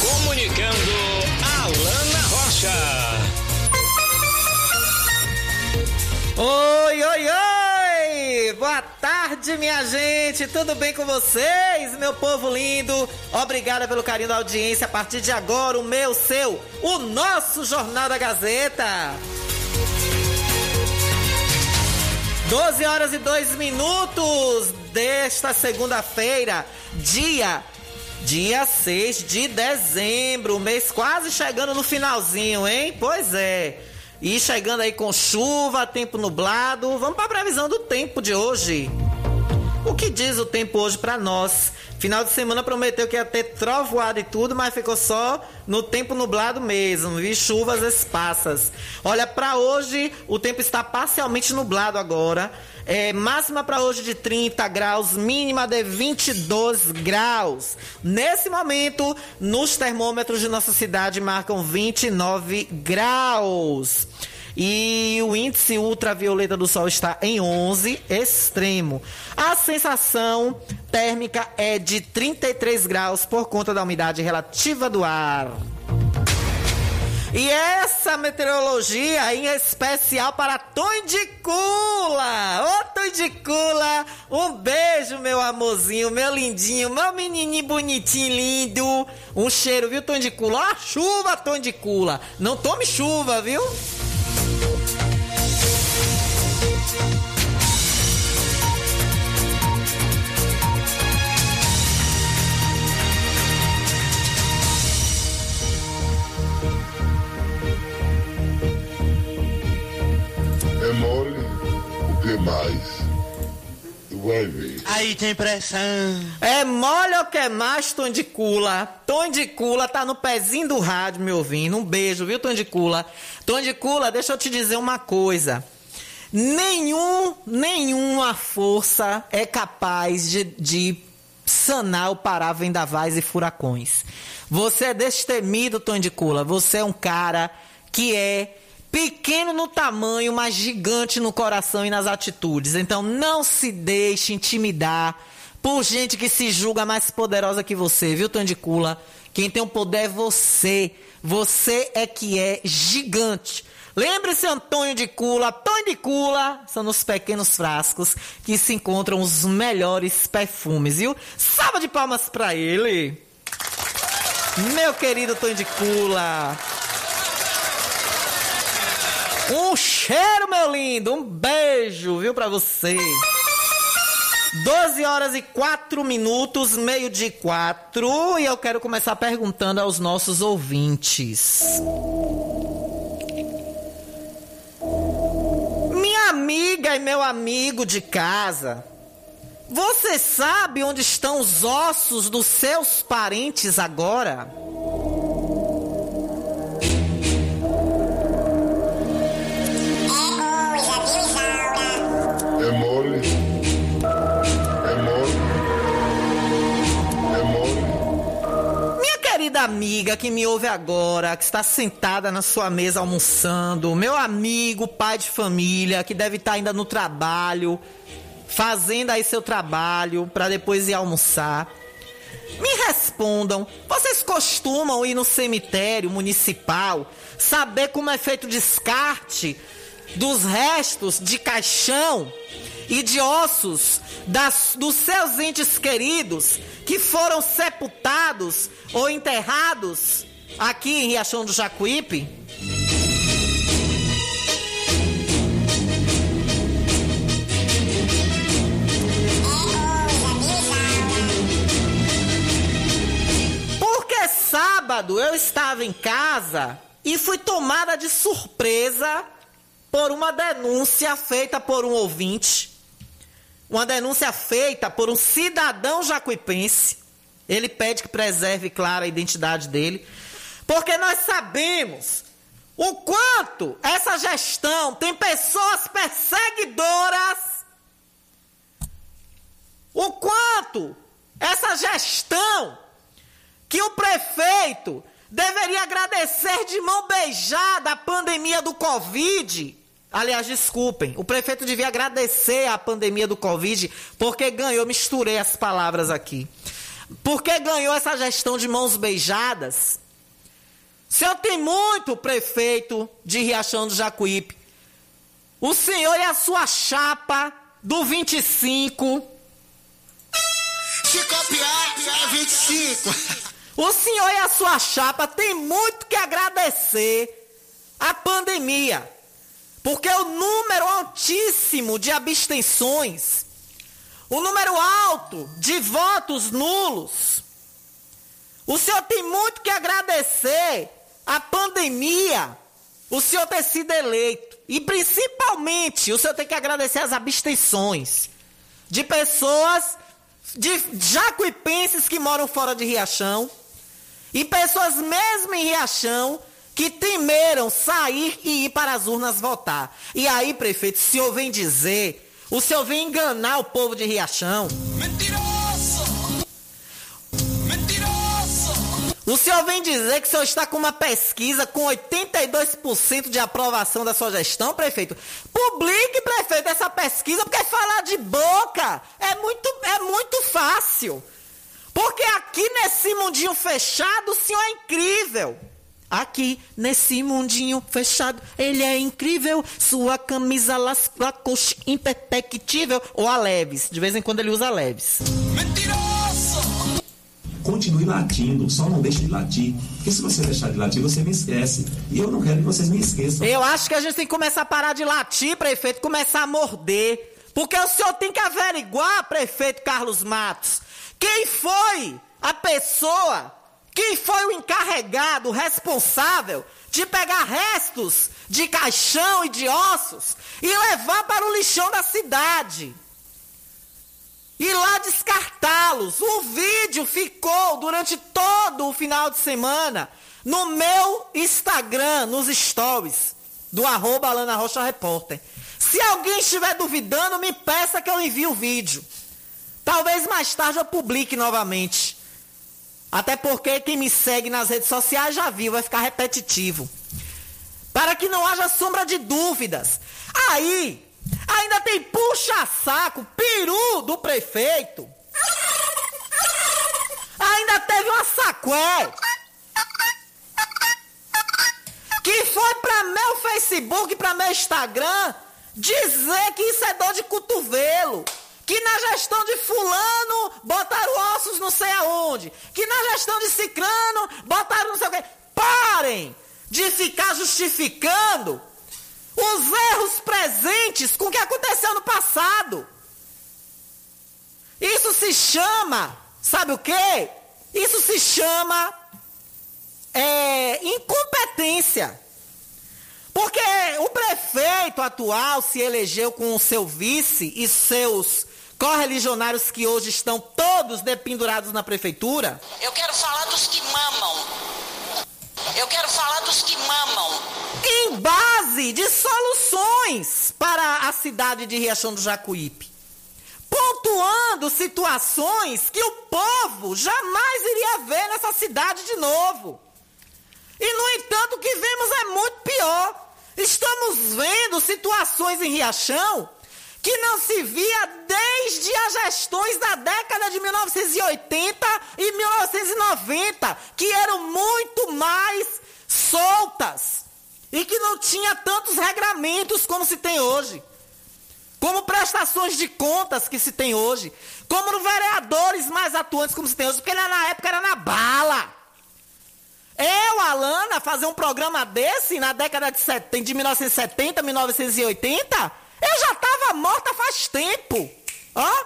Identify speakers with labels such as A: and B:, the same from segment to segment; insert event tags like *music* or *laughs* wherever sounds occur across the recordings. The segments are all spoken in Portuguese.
A: Comunicando Alana Rocha.
B: Oi, oi, oi! Boa tarde, minha gente! Tudo bem com vocês, meu povo lindo? Obrigada pelo carinho da audiência. A partir de agora, o meu, seu, o nosso Jornal da Gazeta. 12 horas e 2 minutos desta segunda-feira, dia dia 6 de dezembro, mês quase chegando no finalzinho, hein? Pois é. E chegando aí com chuva, tempo nublado. Vamos para a previsão do tempo de hoje. O que diz o tempo hoje para nós? Final de semana prometeu que ia ter trovoada e tudo, mas ficou só no tempo nublado mesmo, vi chuvas esparsas. Olha, para hoje o tempo está parcialmente nublado agora. É, máxima para hoje de 30 graus, mínima de 22 graus. Nesse momento, nos termômetros de nossa cidade marcam 29 graus. E o índice ultravioleta do sol está em 11, extremo. A sensação térmica é de 33 graus por conta da umidade relativa do ar. E essa meteorologia em especial para Tom de Cula. Ô Tom de Cula, um beijo, meu amorzinho, meu lindinho, meu menininho bonitinho, lindo. Um cheiro, viu, Tom de Cula? Ó, chuva, Tom de Cula. Não tome chuva, viu?
C: Mais? Tu vai ver.
D: Aí tem pressão.
B: É mole ou que mais, Tom de Cula? Tom de Cula tá no pezinho do rádio, me ouvindo. Um beijo, viu, Tom de Cula? Tom de Cula, deixa eu te dizer uma coisa. Nenhum, nenhuma força é capaz de, de sanar o parar vendavais e furacões. Você é destemido, Tom de Cula. Você é um cara que é pequeno no tamanho, mas gigante no coração e nas atitudes. Então não se deixe intimidar por gente que se julga mais poderosa que você, viu, Tom de Cula? Quem tem o poder é você. Você é que é gigante. Lembre-se, Antônio de Cula, Antônio de Cula, são nos pequenos frascos que se encontram os melhores perfumes, viu? Salva de palmas pra ele. Meu querido Antônio de Cula. Um cheiro, meu lindo. Um beijo, viu, pra você. 12 horas e 4 minutos, meio de 4. E eu quero começar perguntando aos nossos ouvintes. Minha amiga e meu amigo de casa, você sabe onde estão os ossos dos seus parentes agora? Querida amiga que me ouve agora, que está sentada na sua mesa almoçando, meu amigo, pai de família, que deve estar ainda no trabalho, fazendo aí seu trabalho para depois ir almoçar. Me respondam, vocês costumam ir no cemitério municipal saber como é feito o descarte dos restos de caixão e de ossos das, dos seus entes queridos que foram sepultados ou enterrados aqui em Riachão do Jacuípe? Porque sábado eu estava em casa e fui tomada de surpresa por uma denúncia feita por um ouvinte uma denúncia feita por um cidadão jacuipense. Ele pede que preserve, claro, a identidade dele. Porque nós sabemos o quanto essa gestão tem pessoas perseguidoras. O quanto essa gestão que o prefeito deveria agradecer de mão beijada a pandemia do Covid. Aliás, desculpem, o prefeito devia agradecer a pandemia do Covid porque ganhou, misturei as palavras aqui. Porque ganhou essa gestão de mãos beijadas. O senhor tem muito prefeito de Riachão do Jacuípe. O senhor e a sua chapa do 25.
D: Se copiar, é 25.
B: O senhor e a sua chapa têm muito que agradecer à pandemia. Porque o número altíssimo de abstenções, o número alto de votos nulos, o senhor tem muito que agradecer à pandemia, o senhor ter sido eleito. E principalmente, o senhor tem que agradecer as abstenções de pessoas, de jacuipenses que moram fora de Riachão, e pessoas mesmo em Riachão que temeram sair e ir para as urnas votar. E aí, prefeito, o senhor vem dizer, o senhor vem enganar o povo de Riachão.
D: Mentiroso! Mentiroso!
B: O senhor vem dizer que o senhor está com uma pesquisa com 82% de aprovação da sua gestão, prefeito. Publique, prefeito, essa pesquisa, porque falar de boca é muito, é muito fácil. Porque aqui nesse mundinho fechado, o senhor é incrível. Aqui nesse mundinho fechado, ele é incrível. Sua camisa Lacoste imperceptível ou a leves. De vez em quando ele usa leves.
D: Mentiroso!
E: Continue latindo, só não deixe de latir. Porque se você deixar de latir, você me esquece. E eu não quero que vocês me esqueçam.
B: Eu acho que a gente tem que começar a parar de latir, prefeito, começar a morder. Porque o senhor tem que averiguar, prefeito Carlos Matos, quem foi a pessoa, quem foi o encarregado, responsável de pegar restos de caixão e de ossos e levar para o lixão da cidade. E lá descartá-los. O vídeo ficou durante todo o final de semana no meu Instagram, nos stories, do arroba Alana Rocha Repórter. Se alguém estiver duvidando, me peça que eu envie o vídeo. Talvez mais tarde eu publique novamente. Até porque quem me segue nas redes sociais já viu, vai ficar repetitivo. Para que não haja sombra de dúvidas. Aí, ainda tem puxa-saco, peru do prefeito. Ainda teve uma sacué. Que foi para meu Facebook, para meu Instagram, dizer que isso é dor de cotovelo. Que na gestão de fulano botaram ossos não sei aonde. Que na gestão de cicrano botaram não sei o quê. Parem de ficar justificando os erros presentes com o que aconteceu no passado. Isso se chama, sabe o quê? Isso se chama é, incompetência. Porque o prefeito atual se elegeu com o seu vice e seus correligionários que hoje estão todos dependurados na prefeitura.
F: Eu quero falar dos que mamam. Eu quero falar dos que mamam.
B: Em base de soluções para a cidade de Riachão do Jacuípe. Pontuando situações que o povo jamais iria ver nessa cidade de novo. E, no entanto, o que vemos é muito pior. Estamos vendo situações em Riachão que não se via desde as gestões da década de 1980 e 1990, que eram muito mais soltas e que não tinha tantos regramentos como se tem hoje. Como prestações de contas que se tem hoje, como vereadores mais atuantes como se tem hoje, porque na época era na bala. Eu, Alana, fazer um programa desse na década de, 70, de 1970, 1980, eu já estava morta faz tempo. Ó.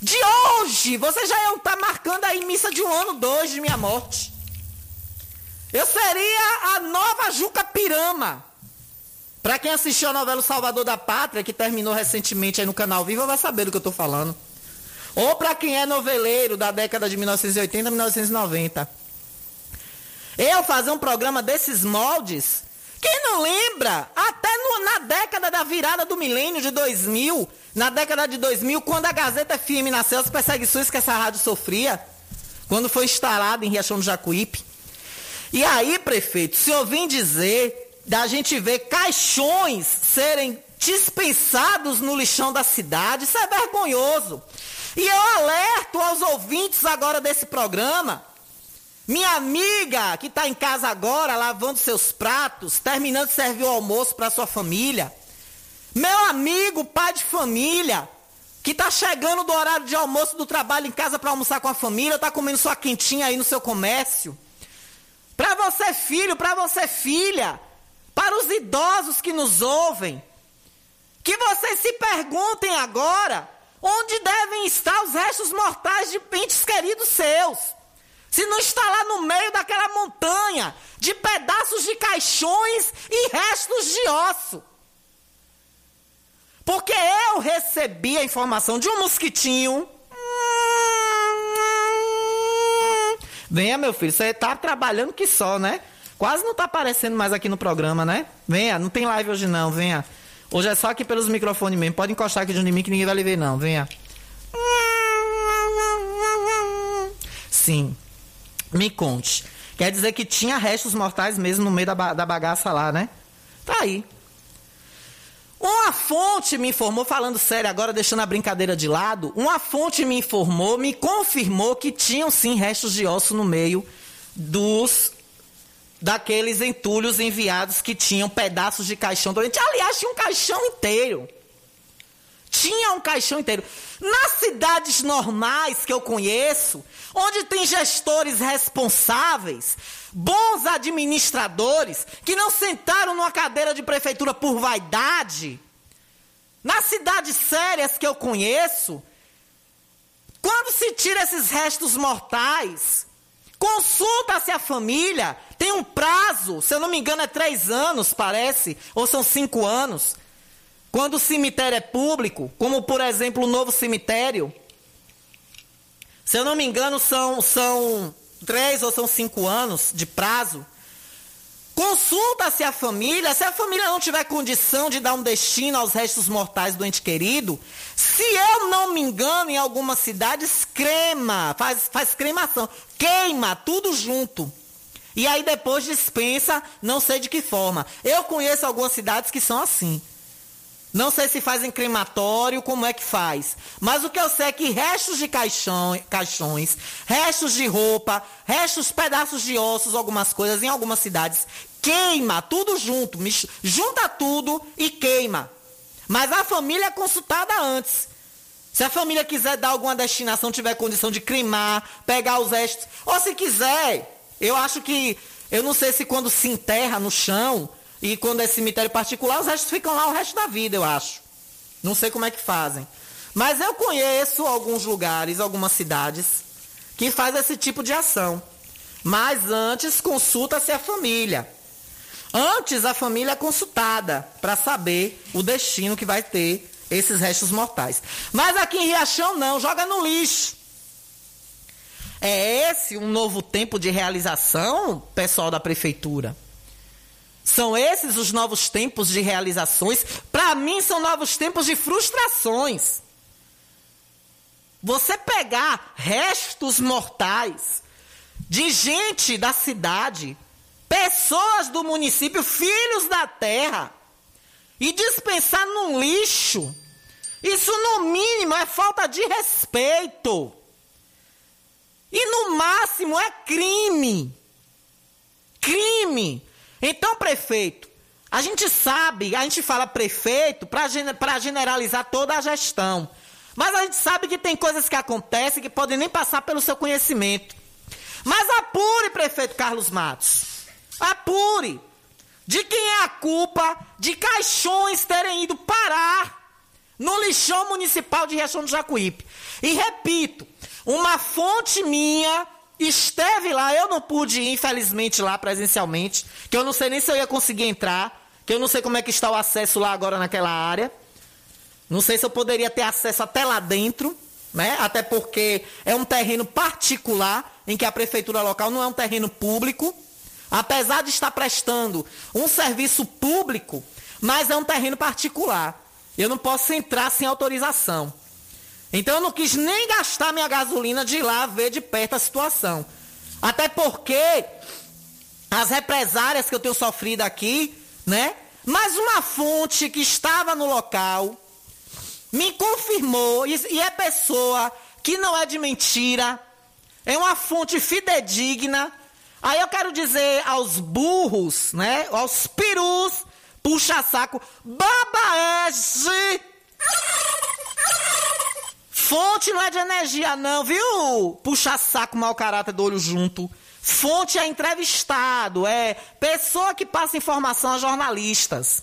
B: De hoje, você já está marcando aí missa de um ano, dois de minha morte. Eu seria a nova Juca Pirama. Para quem assistiu a novela Salvador da Pátria, que terminou recentemente aí no canal Viva, vai saber do que eu tô falando. Ou para quem é noveleiro da década de 1980 a 1990. Eu fazer um programa desses moldes, quem não lembra? Até no, na década da virada do milênio de 2000, na década de 2000, quando a Gazeta FM nasceu, as perseguições que essa rádio sofria, quando foi instalada em Riachão do Jacuípe. E aí, prefeito, se eu vim dizer da gente ver caixões serem dispensados no lixão da cidade, isso é vergonhoso. E eu alerto aos ouvintes agora desse programa, minha amiga que está em casa agora, lavando seus pratos, terminando de servir o almoço para sua família. Meu amigo, pai de família, que está chegando do horário de almoço do trabalho em casa para almoçar com a família, está comendo sua quentinha aí no seu comércio. Para você, filho, para você, filha, para os idosos que nos ouvem, que vocês se perguntem agora onde devem estar os restos mortais de entes queridos seus. Se não está lá no meio daquela montanha de pedaços de caixões e restos de osso. Porque eu recebi a informação de um mosquitinho. Venha, meu filho, você tá trabalhando que só, né? Quase não tá aparecendo mais aqui no programa, né? Venha, não tem live hoje não, venha. Hoje é só aqui pelos microfones mesmo. Pode encostar aqui de mim que ninguém vai lhe ver, não. Venha. Sim. Me conte. Quer dizer que tinha restos mortais mesmo no meio da, ba da bagaça lá, né? Tá aí. Uma fonte me informou, falando sério agora, deixando a brincadeira de lado, uma fonte me informou, me confirmou que tinham sim restos de osso no meio dos daqueles entulhos enviados que tinham pedaços de caixão doente. Aliás, tinha um caixão inteiro. Tinha um caixão inteiro. Nas cidades normais que eu conheço, onde tem gestores responsáveis, bons administradores, que não sentaram numa cadeira de prefeitura por vaidade, nas cidades sérias que eu conheço, quando se tira esses restos mortais, consulta-se a família, tem um prazo, se eu não me engano é três anos, parece, ou são cinco anos. Quando o cemitério é público, como por exemplo o novo cemitério, se eu não me engano são, são três ou são cinco anos de prazo. Consulta-se a família, se a família não tiver condição de dar um destino aos restos mortais do ente querido, se eu não me engano, em algumas cidades, crema, faz, faz cremação, queima tudo junto. E aí depois dispensa, não sei de que forma. Eu conheço algumas cidades que são assim. Não sei se faz em crematório, como é que faz. Mas o que eu sei é que restos de caixão, caixões, restos de roupa, restos, pedaços de ossos, algumas coisas, em algumas cidades, queima tudo junto, junta tudo e queima. Mas a família é consultada antes. Se a família quiser dar alguma destinação, tiver condição de cremar, pegar os restos, ou se quiser, eu acho que, eu não sei se quando se enterra no chão, e quando é cemitério particular, os restos ficam lá o resto da vida, eu acho. Não sei como é que fazem. Mas eu conheço alguns lugares, algumas cidades, que faz esse tipo de ação. Mas antes consulta-se a família. Antes a família é consultada para saber o destino que vai ter esses restos mortais. Mas aqui em Riachão não, joga no lixo. É esse um novo tempo de realização, pessoal da prefeitura? São esses os novos tempos de realizações? Para mim, são novos tempos de frustrações. Você pegar restos mortais de gente da cidade, pessoas do município, filhos da terra, e dispensar num lixo, isso no mínimo é falta de respeito. E no máximo é crime. Crime. Então, prefeito, a gente sabe, a gente fala prefeito para generalizar toda a gestão. Mas a gente sabe que tem coisas que acontecem que podem nem passar pelo seu conhecimento. Mas apure, prefeito Carlos Matos. Apure. De quem é a culpa de caixões terem ido parar no lixão municipal de Riachão do Jacuípe? E repito, uma fonte minha esteve lá, eu não pude ir, infelizmente, lá presencialmente, que eu não sei nem se eu ia conseguir entrar, que eu não sei como é que está o acesso lá agora naquela área. Não sei se eu poderia ter acesso até lá dentro, né? Até porque é um terreno particular, em que a prefeitura local não é um terreno público, apesar de estar prestando um serviço público, mas é um terreno particular. Eu não posso entrar sem autorização. Então eu não quis nem gastar minha gasolina de ir lá ver de perto a situação. Até porque as represárias que eu tenho sofrido aqui, né? Mas uma fonte que estava no local me confirmou, e é pessoa que não é de mentira, é uma fonte fidedigna. Aí eu quero dizer aos burros, né? Aos perus, puxa-saco, babaege. Fonte não é de energia, não, viu? Puxa-saco, mau caráter do olho junto. Fonte é entrevistado, é pessoa que passa informação a jornalistas.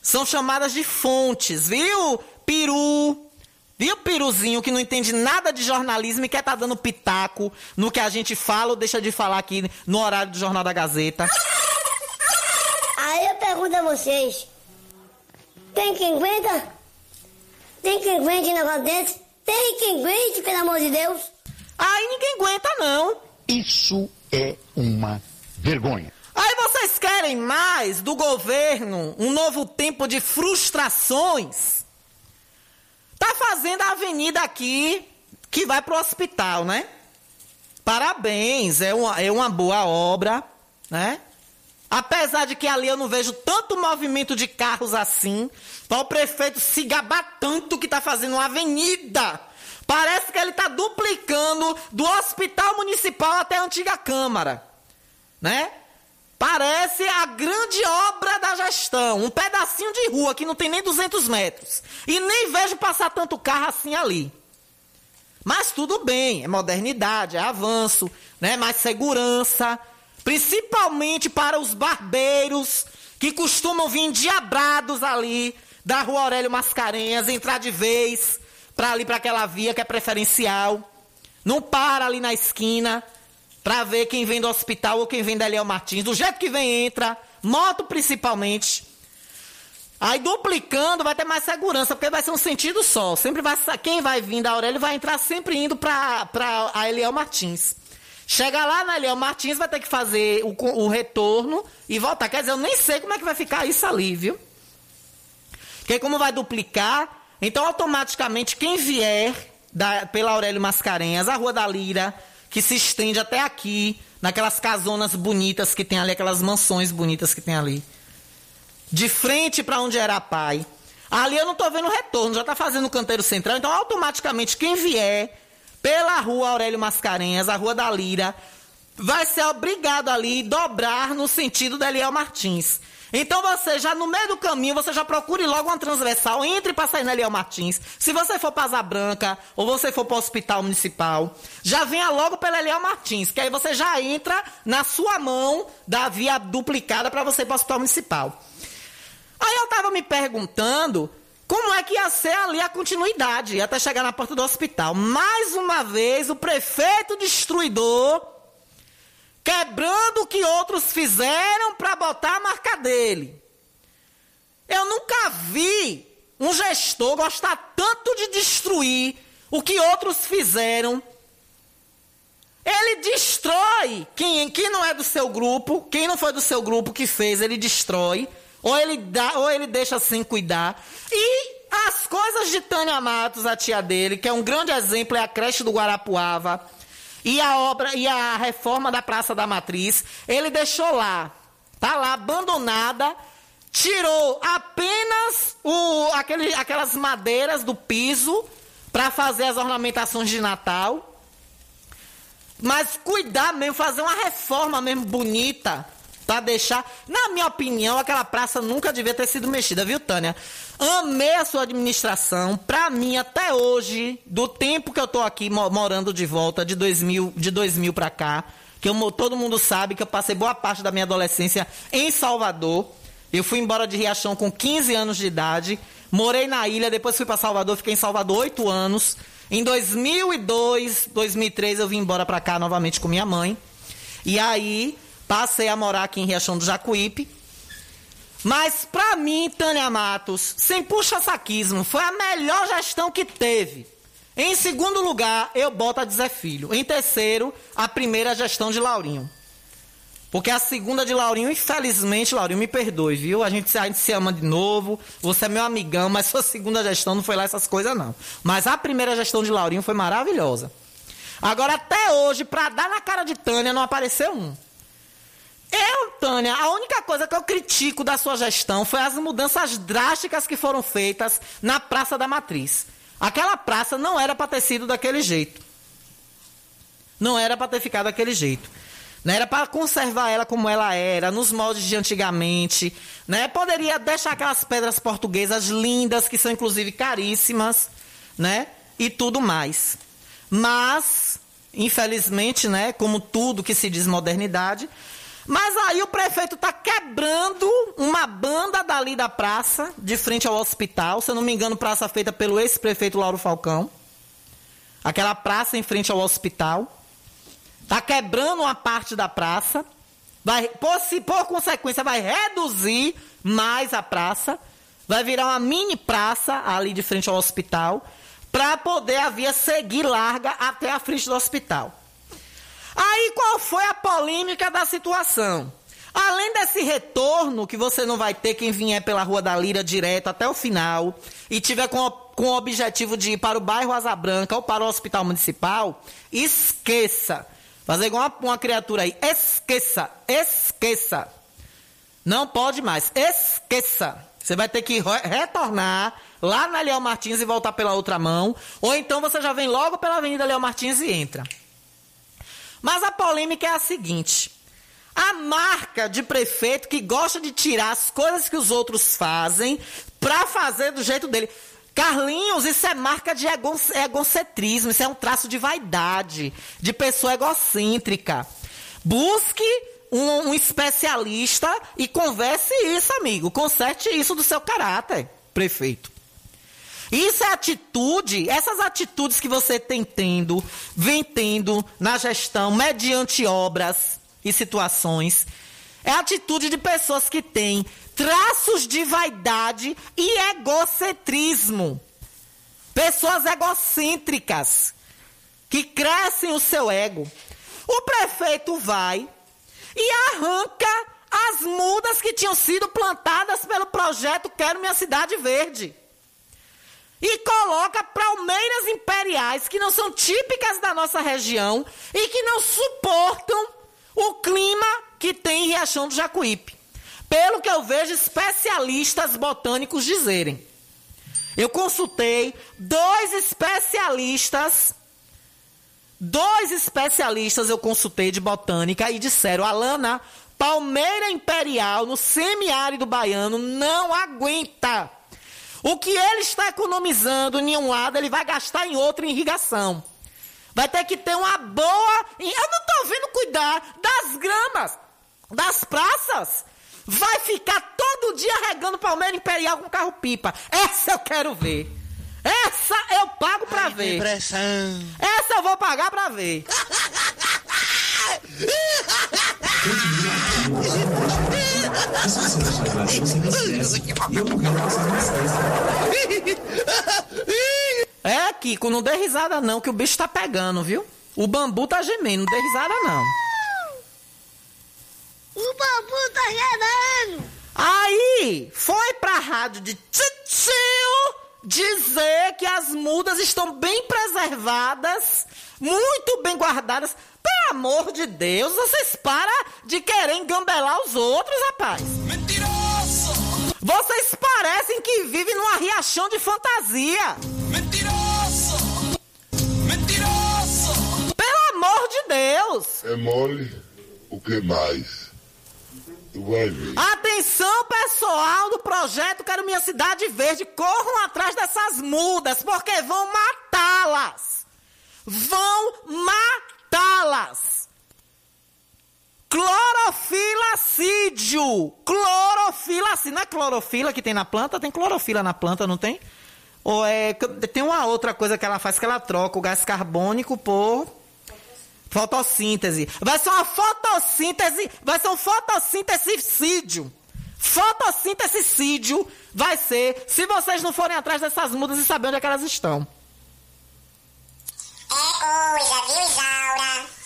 B: São chamadas de fontes, viu? Peru. Viu, Piruzinho, que não entende nada de jornalismo e quer tá dando pitaco no que a gente fala ou deixa de falar aqui no horário do Jornal da Gazeta?
G: Aí eu pergunto a vocês: tem quem aguenta? Tem quem aguente um negócio desse? Tem quem aguente, pelo amor de Deus?
B: Aí ninguém aguenta, não.
H: Isso é uma vergonha.
B: Aí vocês querem mais do governo um novo tempo de frustrações? Tá fazendo a avenida aqui que vai pro hospital, né? Parabéns, é uma, é uma boa obra, né? Apesar de que ali eu não vejo tanto movimento de carros assim, para o prefeito se gabar tanto que está fazendo uma avenida. Parece que ele está duplicando do hospital municipal até a antiga Câmara. Né? Parece a grande obra da gestão. Um pedacinho de rua que não tem nem 200 metros. E nem vejo passar tanto carro assim ali. Mas tudo bem, é modernidade, é avanço, né? mais segurança. Principalmente para os barbeiros que costumam vir diabrados ali da rua Aurélio Mascarenhas, entrar de vez para ali para aquela via que é preferencial. Não para ali na esquina para ver quem vem do hospital ou quem vem da Eliel Martins. Do jeito que vem, entra. Moto principalmente. Aí duplicando vai ter mais segurança, porque vai ser um sentido só. Sempre vai quem vai vir da Aurélio vai entrar sempre indo para a Eliel Martins. Chega lá na Eliel Martins, vai ter que fazer o, o retorno e voltar. Quer dizer, eu nem sei como é que vai ficar isso ali, viu? Porque como vai duplicar, então, automaticamente, quem vier da, pela Aurélio Mascarenhas, a Rua da Lira, que se estende até aqui, naquelas casonas bonitas que tem ali, aquelas mansões bonitas que tem ali. De frente para onde era a pai. Ali eu não estou vendo retorno, já está fazendo o canteiro central, então automaticamente quem vier pela rua Aurélio Mascarenhas, a rua da Lira, vai ser obrigado ali dobrar no sentido da Eliel Martins. Então você já no meio do caminho, você já procure logo uma transversal, entre para sair na Eliel Martins. Se você for para Asa Branca ou você for para o hospital municipal, já venha logo pela Eliel Martins, que aí você já entra na sua mão da via duplicada para você ir para o hospital municipal. Aí eu estava me perguntando como é que ia ser ali a continuidade até chegar na porta do hospital. Mais uma vez, o prefeito destruidor quebrando o que outros fizeram para botar a marca dele. Eu nunca vi um gestor gostar tanto de destruir o que outros fizeram. Ele destrói quem, quem não é do seu grupo, quem não foi do seu grupo que fez, ele destrói, ou ele dá, ou ele deixa sem cuidar. E as coisas de Tânia Matos, a tia dele, que é um grande exemplo, é a creche do Guarapuava e a obra e a reforma da Praça da Matriz, ele deixou lá, tá lá abandonada, tirou apenas o, aquele, aquelas madeiras do piso para fazer as ornamentações de Natal. Mas cuidar mesmo, fazer uma reforma mesmo bonita para deixar. Na minha opinião, aquela praça nunca devia ter sido mexida, viu, Tânia? Amei a sua administração. Para mim, até hoje, do tempo que eu tô aqui morando de volta, de 2000, de 2000 para cá, que eu, todo mundo sabe que eu passei boa parte da minha adolescência em Salvador. Eu fui embora de Riachão com 15 anos de idade. Morei na ilha, depois fui para Salvador, fiquei em Salvador oito anos. Em 2002, 2003 eu vim embora pra cá novamente com minha mãe. E aí passei a morar aqui em Riachão do Jacuípe. Mas pra mim, Tânia Matos, sem puxa-saquismo, foi a melhor gestão que teve. Em segundo lugar, eu boto a Zé Filho. Em terceiro, a primeira gestão de Laurinho. Porque a segunda de Laurinho, infelizmente, Laurinho, me perdoe, viu? A gente, a gente se ama de novo, você é meu amigão, *laughs* mas sua segunda gestão não foi lá essas coisas, não. Mas a primeira gestão de Laurinho foi maravilhosa. Agora, até hoje, pra dar na cara de Tânia, não apareceu um. Eu, Tânia, a única coisa que eu critico da sua gestão foi as mudanças drásticas que foram feitas na Praça da Matriz. Aquela praça não era para ter sido daquele jeito. Não era para ter ficado daquele jeito. Né? Era para conservar ela como ela era, nos moldes de antigamente. Né? Poderia deixar aquelas pedras portuguesas lindas, que são inclusive caríssimas, né? E tudo mais. Mas, infelizmente, né, como tudo que se diz modernidade, mas aí o prefeito está quebrando uma banda dali da praça, de frente ao hospital. Se eu não me engano, praça feita pelo ex-prefeito Lauro Falcão. Aquela praça em frente ao hospital. Está quebrando uma parte da praça. Vai, por, se, por consequência, vai reduzir mais a praça. Vai virar uma mini praça ali de frente ao hospital. Para poder a via seguir larga até a frente do hospital. Aí qual foi a polêmica da situação? Além desse retorno que você não vai ter quem vier pela Rua da Lira direto até o final e tiver com, com o objetivo de ir para o bairro Asa Branca ou para o hospital municipal, esqueça. Fazer igual uma, uma criatura aí. Esqueça, esqueça. Não pode mais, esqueça. Você vai ter que re retornar lá na Leão Martins e voltar pela outra mão. Ou então você já vem logo pela Avenida Leão Martins e entra. Mas a polêmica é a seguinte: a marca de prefeito que gosta de tirar as coisas que os outros fazem para fazer do jeito dele. Carlinhos, isso é marca de egocentrismo, isso é um traço de vaidade, de pessoa egocêntrica. Busque um, um especialista e converse isso, amigo. Conserte isso do seu caráter, prefeito. Isso é atitude, essas atitudes que você tem tendo, vem tendo na gestão, mediante obras e situações, é atitude de pessoas que têm traços de vaidade e egocentrismo. Pessoas egocêntricas que crescem o seu ego. O prefeito vai e arranca as mudas que tinham sido plantadas pelo projeto Quero Minha Cidade Verde e coloca palmeiras imperiais que não são típicas da nossa região e que não suportam o clima que tem em Riachão do Jacuípe. Pelo que eu vejo especialistas botânicos dizerem. Eu consultei dois especialistas, dois especialistas eu consultei de botânica e disseram, Alana, palmeira imperial no semiárido baiano não aguenta o que ele está economizando em um lado, ele vai gastar em outro em irrigação. Vai ter que ter uma boa. Eu não estou vendo cuidar das gramas, das praças. Vai ficar todo dia regando Palmeira Imperial com carro-pipa. Essa eu quero ver. Essa eu pago pra Ai, ver. Depressão. Essa eu vou pagar pra ver. *laughs* É, Kiko, não dê risada não, que o bicho tá pegando, viu? O bambu tá gemendo, não dê risada não.
G: O bambu tá gemendo.
B: Aí, foi pra rádio de tio dizer que as mudas estão bem preservadas, muito bem guardadas. Pelo amor de Deus, vocês param de querer engambelar os outros, rapaz. Vocês parecem que vivem numa riachão de fantasia.
D: Mentiroso! Mentiroso!
B: Pelo amor de Deus!
C: É mole, o que mais? Tu vai ver.
B: Atenção, pessoal do projeto Quero Minha Cidade Verde, corram atrás dessas mudas, porque vão matá-las. Vão matá-las. Clorofilacídio. Clorofilacídio. Não é clorofila que tem na planta? Tem clorofila na planta, não tem? Ou é. Tem uma outra coisa que ela faz que ela troca o gás carbônico por. Fotossíntese. Vai ser uma fotossíntese. Vai ser um fotossíntesicídio. Fotossíntesicídio vai ser se vocês não forem atrás dessas mudas e saber onde é que elas estão.
G: É coisa, viu, Isaura?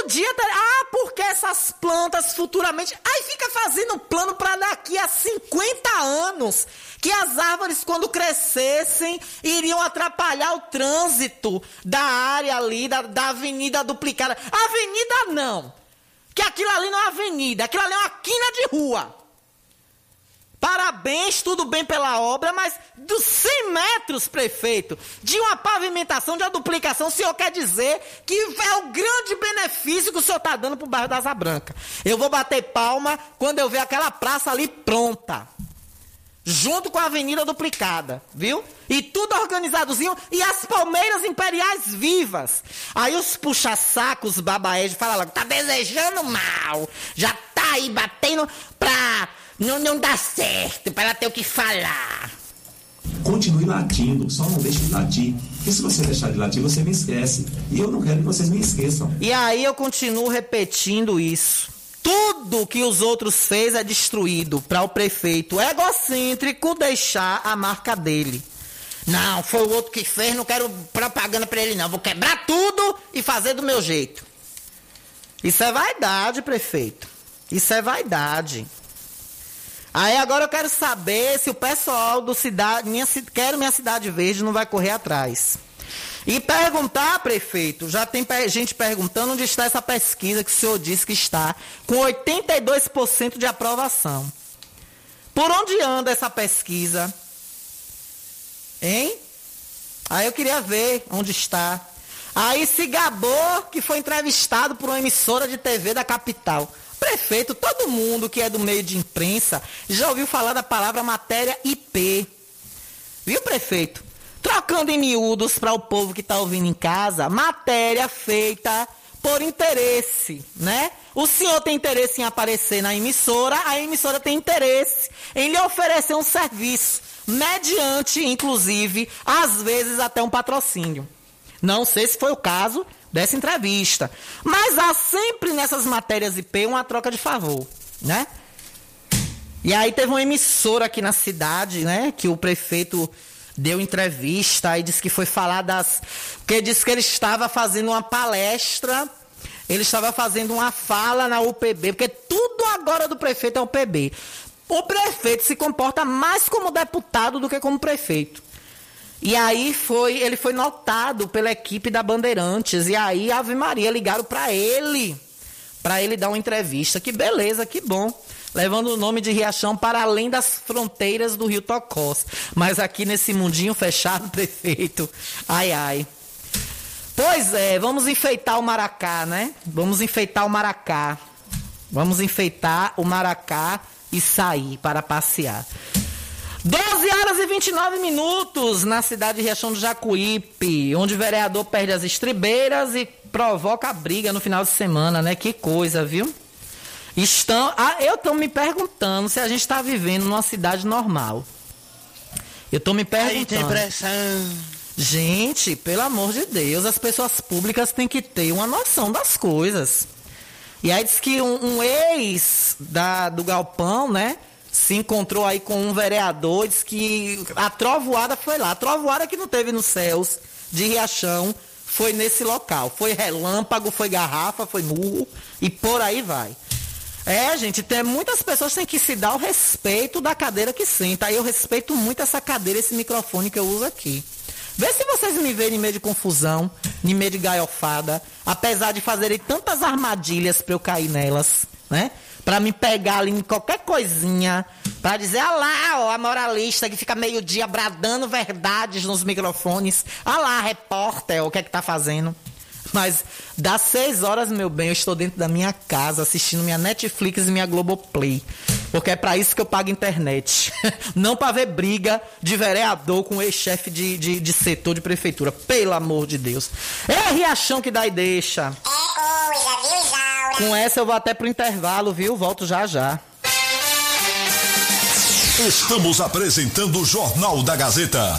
B: Podia ter. Ah, porque essas plantas futuramente. Aí fica fazendo plano para daqui a 50 anos. Que as árvores, quando crescessem, iriam atrapalhar o trânsito da área ali, da, da avenida duplicada. Avenida não. Que aquilo ali não é avenida, aquilo ali é uma quina de rua. Parabéns, tudo bem pela obra, mas dos 100 metros, prefeito, de uma pavimentação, de uma duplicação, o senhor quer dizer que é o grande benefício que o senhor está dando para o bairro da Asa Branca. Eu vou bater palma quando eu ver aquela praça ali pronta. Junto com a avenida duplicada, viu? E tudo organizadozinho e as palmeiras imperiais vivas. Aí os puxa-sacos babaés falam logo, tá desejando mal. Já tá aí batendo pra não, não dar certo, para ela ter o que falar.
E: Continue latindo, só não deixe de latir. Porque se você deixar de latir, você me esquece. E eu não quero que vocês me esqueçam.
B: E aí eu continuo repetindo isso. Tudo que os outros fez é destruído para o prefeito egocêntrico deixar a marca dele. Não, foi o outro que fez, não quero propaganda para ele não. Vou quebrar tudo e fazer do meu jeito. Isso é vaidade, prefeito. Isso é vaidade. Aí agora eu quero saber se o pessoal do cidade, minha, quero minha cidade verde não vai correr atrás. E perguntar, prefeito, já tem gente perguntando onde está essa pesquisa que o senhor disse que está com 82% de aprovação. Por onde anda essa pesquisa? Hein? Aí eu queria ver onde está. Aí se gabou que foi entrevistado por uma emissora de TV da capital. Prefeito, todo mundo que é do meio de imprensa já ouviu falar da palavra matéria IP. Viu, prefeito? Trocando em miúdos para o povo que está ouvindo em casa, matéria feita por interesse, né? O senhor tem interesse em aparecer na emissora, a emissora tem interesse em lhe oferecer um serviço, mediante, inclusive, às vezes até um patrocínio. Não sei se foi o caso dessa entrevista, mas há sempre nessas matérias IP uma troca de favor, né? E aí teve uma emissora aqui na cidade, né, que o prefeito deu entrevista e disse que foi falar das. Porque disse que ele estava fazendo uma palestra, ele estava fazendo uma fala na UPB, porque tudo agora do prefeito é UPB. O prefeito se comporta mais como deputado do que como prefeito. E aí foi, ele foi notado pela equipe da Bandeirantes. E aí, Ave Maria, ligaram para ele, para ele dar uma entrevista. Que beleza, que bom levando o nome de Riachão para além das fronteiras do Rio Tocós. Mas aqui nesse mundinho fechado, *laughs* prefeito, ai ai. Pois é, vamos enfeitar o Maracá, né? Vamos enfeitar o Maracá. Vamos enfeitar o Maracá e sair para passear. 12 horas e 29 minutos na cidade de Riachão do Jacuípe, onde o vereador perde as estribeiras e provoca a briga no final de semana, né? Que coisa, viu? Estão, ah, eu estou me perguntando se a gente está vivendo numa cidade normal. Eu estou me perguntando.
I: impressão.
B: Gente, pelo amor de Deus, as pessoas públicas têm que ter uma noção das coisas. E aí diz que um, um ex da, do Galpão, né? Se encontrou aí com um vereador, diz que a trovoada foi lá. A trovoada que não teve nos céus de Riachão foi nesse local. Foi relâmpago, foi garrafa, foi murro e por aí vai. É, gente, tem muitas pessoas têm que se dar o respeito da cadeira que senta. Eu respeito muito essa cadeira, esse microfone que eu uso aqui. Vê se vocês me verem em meio de confusão, em meio de gaiofada, apesar de fazerem tantas armadilhas para eu cair nelas, né? Para me pegar ali em qualquer coisinha, para dizer, ah lá, ó, a moralista que fica meio dia bradando verdades nos microfones. Ah lá, repórter, o que é que tá fazendo? Mas das seis horas, meu bem, eu estou dentro da minha casa assistindo minha Netflix e minha Globoplay. Porque é para isso que eu pago internet. *laughs* Não para ver briga de vereador com ex-chefe de, de, de, setor de prefeitura. Pelo amor de Deus. É Riachão que dá e deixa.
G: É coisa, viu, Isaura?
B: Com essa eu vou até pro intervalo, viu? Volto já já.
J: Estamos apresentando o Jornal da Gazeta.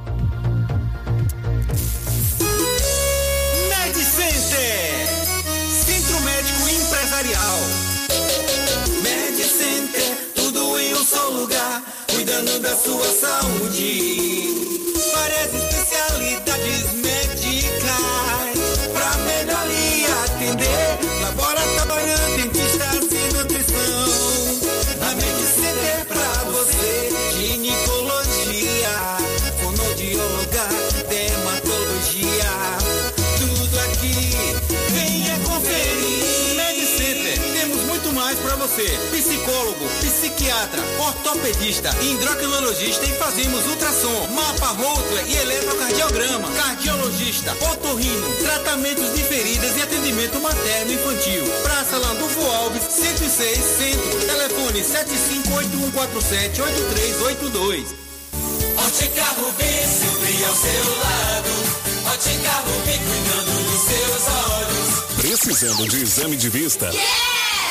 K: Ortopedista, endocrinologista e fazemos ultrassom, mapa Holter e eletrocardiograma, cardiologista, otorrino, tratamentos de feridas e atendimento materno infantil. Praça Landulfo Alves, 106 Centro. Telefone 7581478382.
D: Ótica Rubi, sempre ao seu lado. Ótica Rubi, cuidando dos seus olhos.
L: Precisando de exame de vista?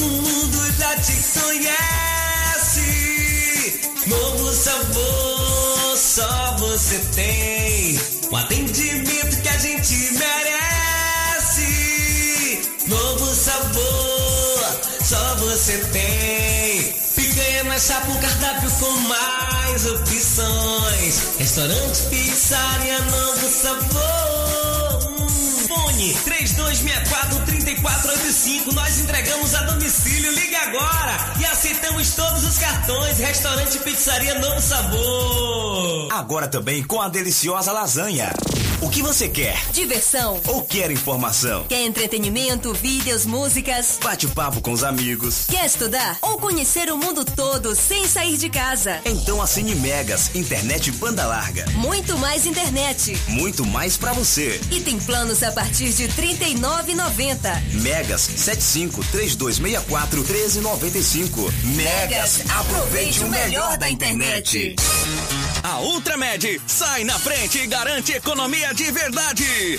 M: Todo mundo já te conhece. Novo sabor, só você tem. O atendimento que a gente merece. Novo sabor, só você tem. Picanha na chapa, o cardápio com mais opções. Restaurante, pizzaria, novo sabor. Fone 3264 3485, nós entregamos a domicílio. Liga agora e aceitamos todos os cartões. Restaurante Pizzaria Novo Sabor.
N: Agora também com a deliciosa lasanha. O que você quer?
O: Diversão.
N: Ou quer informação?
O: Quer entretenimento, vídeos, músicas?
N: Bate-papo com os amigos.
O: Quer estudar? Ou conhecer o mundo todo sem sair de casa?
N: Então assine Megas, internet banda larga.
O: Muito mais internet.
N: Muito mais para você.
O: E tem planos a partir de R$ 39,90.
N: Megas 75 3264 1395. Megas, aproveite o melhor da internet.
I: A Ultramed sai na frente e garante economia de verdade.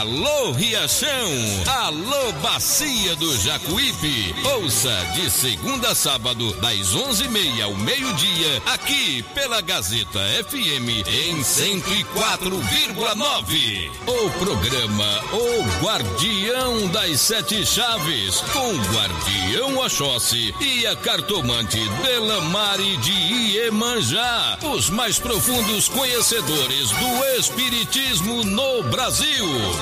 P: Alô Riachão, alô Bacia do Jacuípe. Ouça de segunda a sábado, das onze e meia ao meio-dia, aqui pela Gazeta FM em 104,9. O programa O Guardião das Sete Chaves, com o Guardião Oxóssi e a cartomante Delamare de Iemanjá, os mais profundos conhecedores do Espiritismo no Brasil.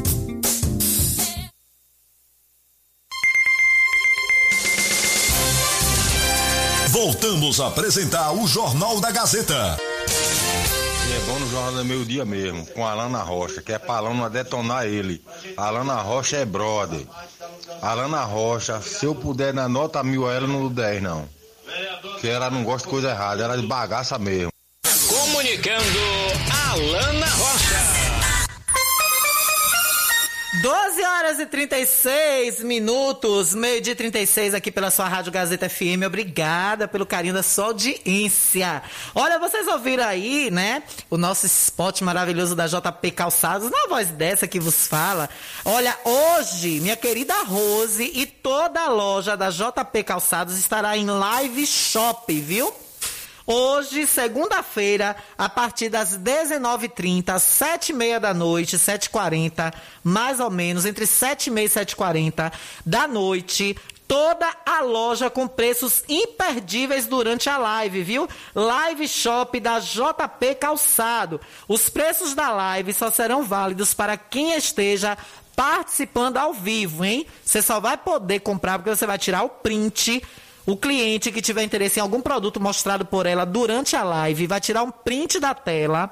J: Voltamos a apresentar o Jornal da Gazeta.
Q: E é bom no Jornal do Meio Dia mesmo, com a Alana Rocha, que é pra Alana detonar ele. A Alana Rocha é brother. Alana Rocha, se eu puder dar nota mil a ela, não dou 10 não. Que ela não gosta de coisa errada, ela é de bagaça mesmo.
A: Comunicando Alana Rocha.
B: 12 horas e 36 minutos, meio dia 36 aqui pela sua Rádio Gazeta FM. Obrigada pelo carinho da sua audiência. Olha, vocês ouviram aí, né? O nosso spot maravilhoso da JP Calçados, na voz dessa que vos fala. Olha, hoje, minha querida Rose e toda a loja da JP Calçados estará em live shop, viu? Hoje, segunda-feira, a partir das 19h30, 7h30 da noite, 7h40, mais ou menos, entre 7h30 e 7h40 da noite, toda a loja com preços imperdíveis durante a live, viu? Live Shop da JP Calçado. Os preços da live só serão válidos para quem esteja participando ao vivo, hein? Você só vai poder comprar porque você vai tirar o print o cliente que tiver interesse em algum produto mostrado por ela durante a live vai tirar um print da tela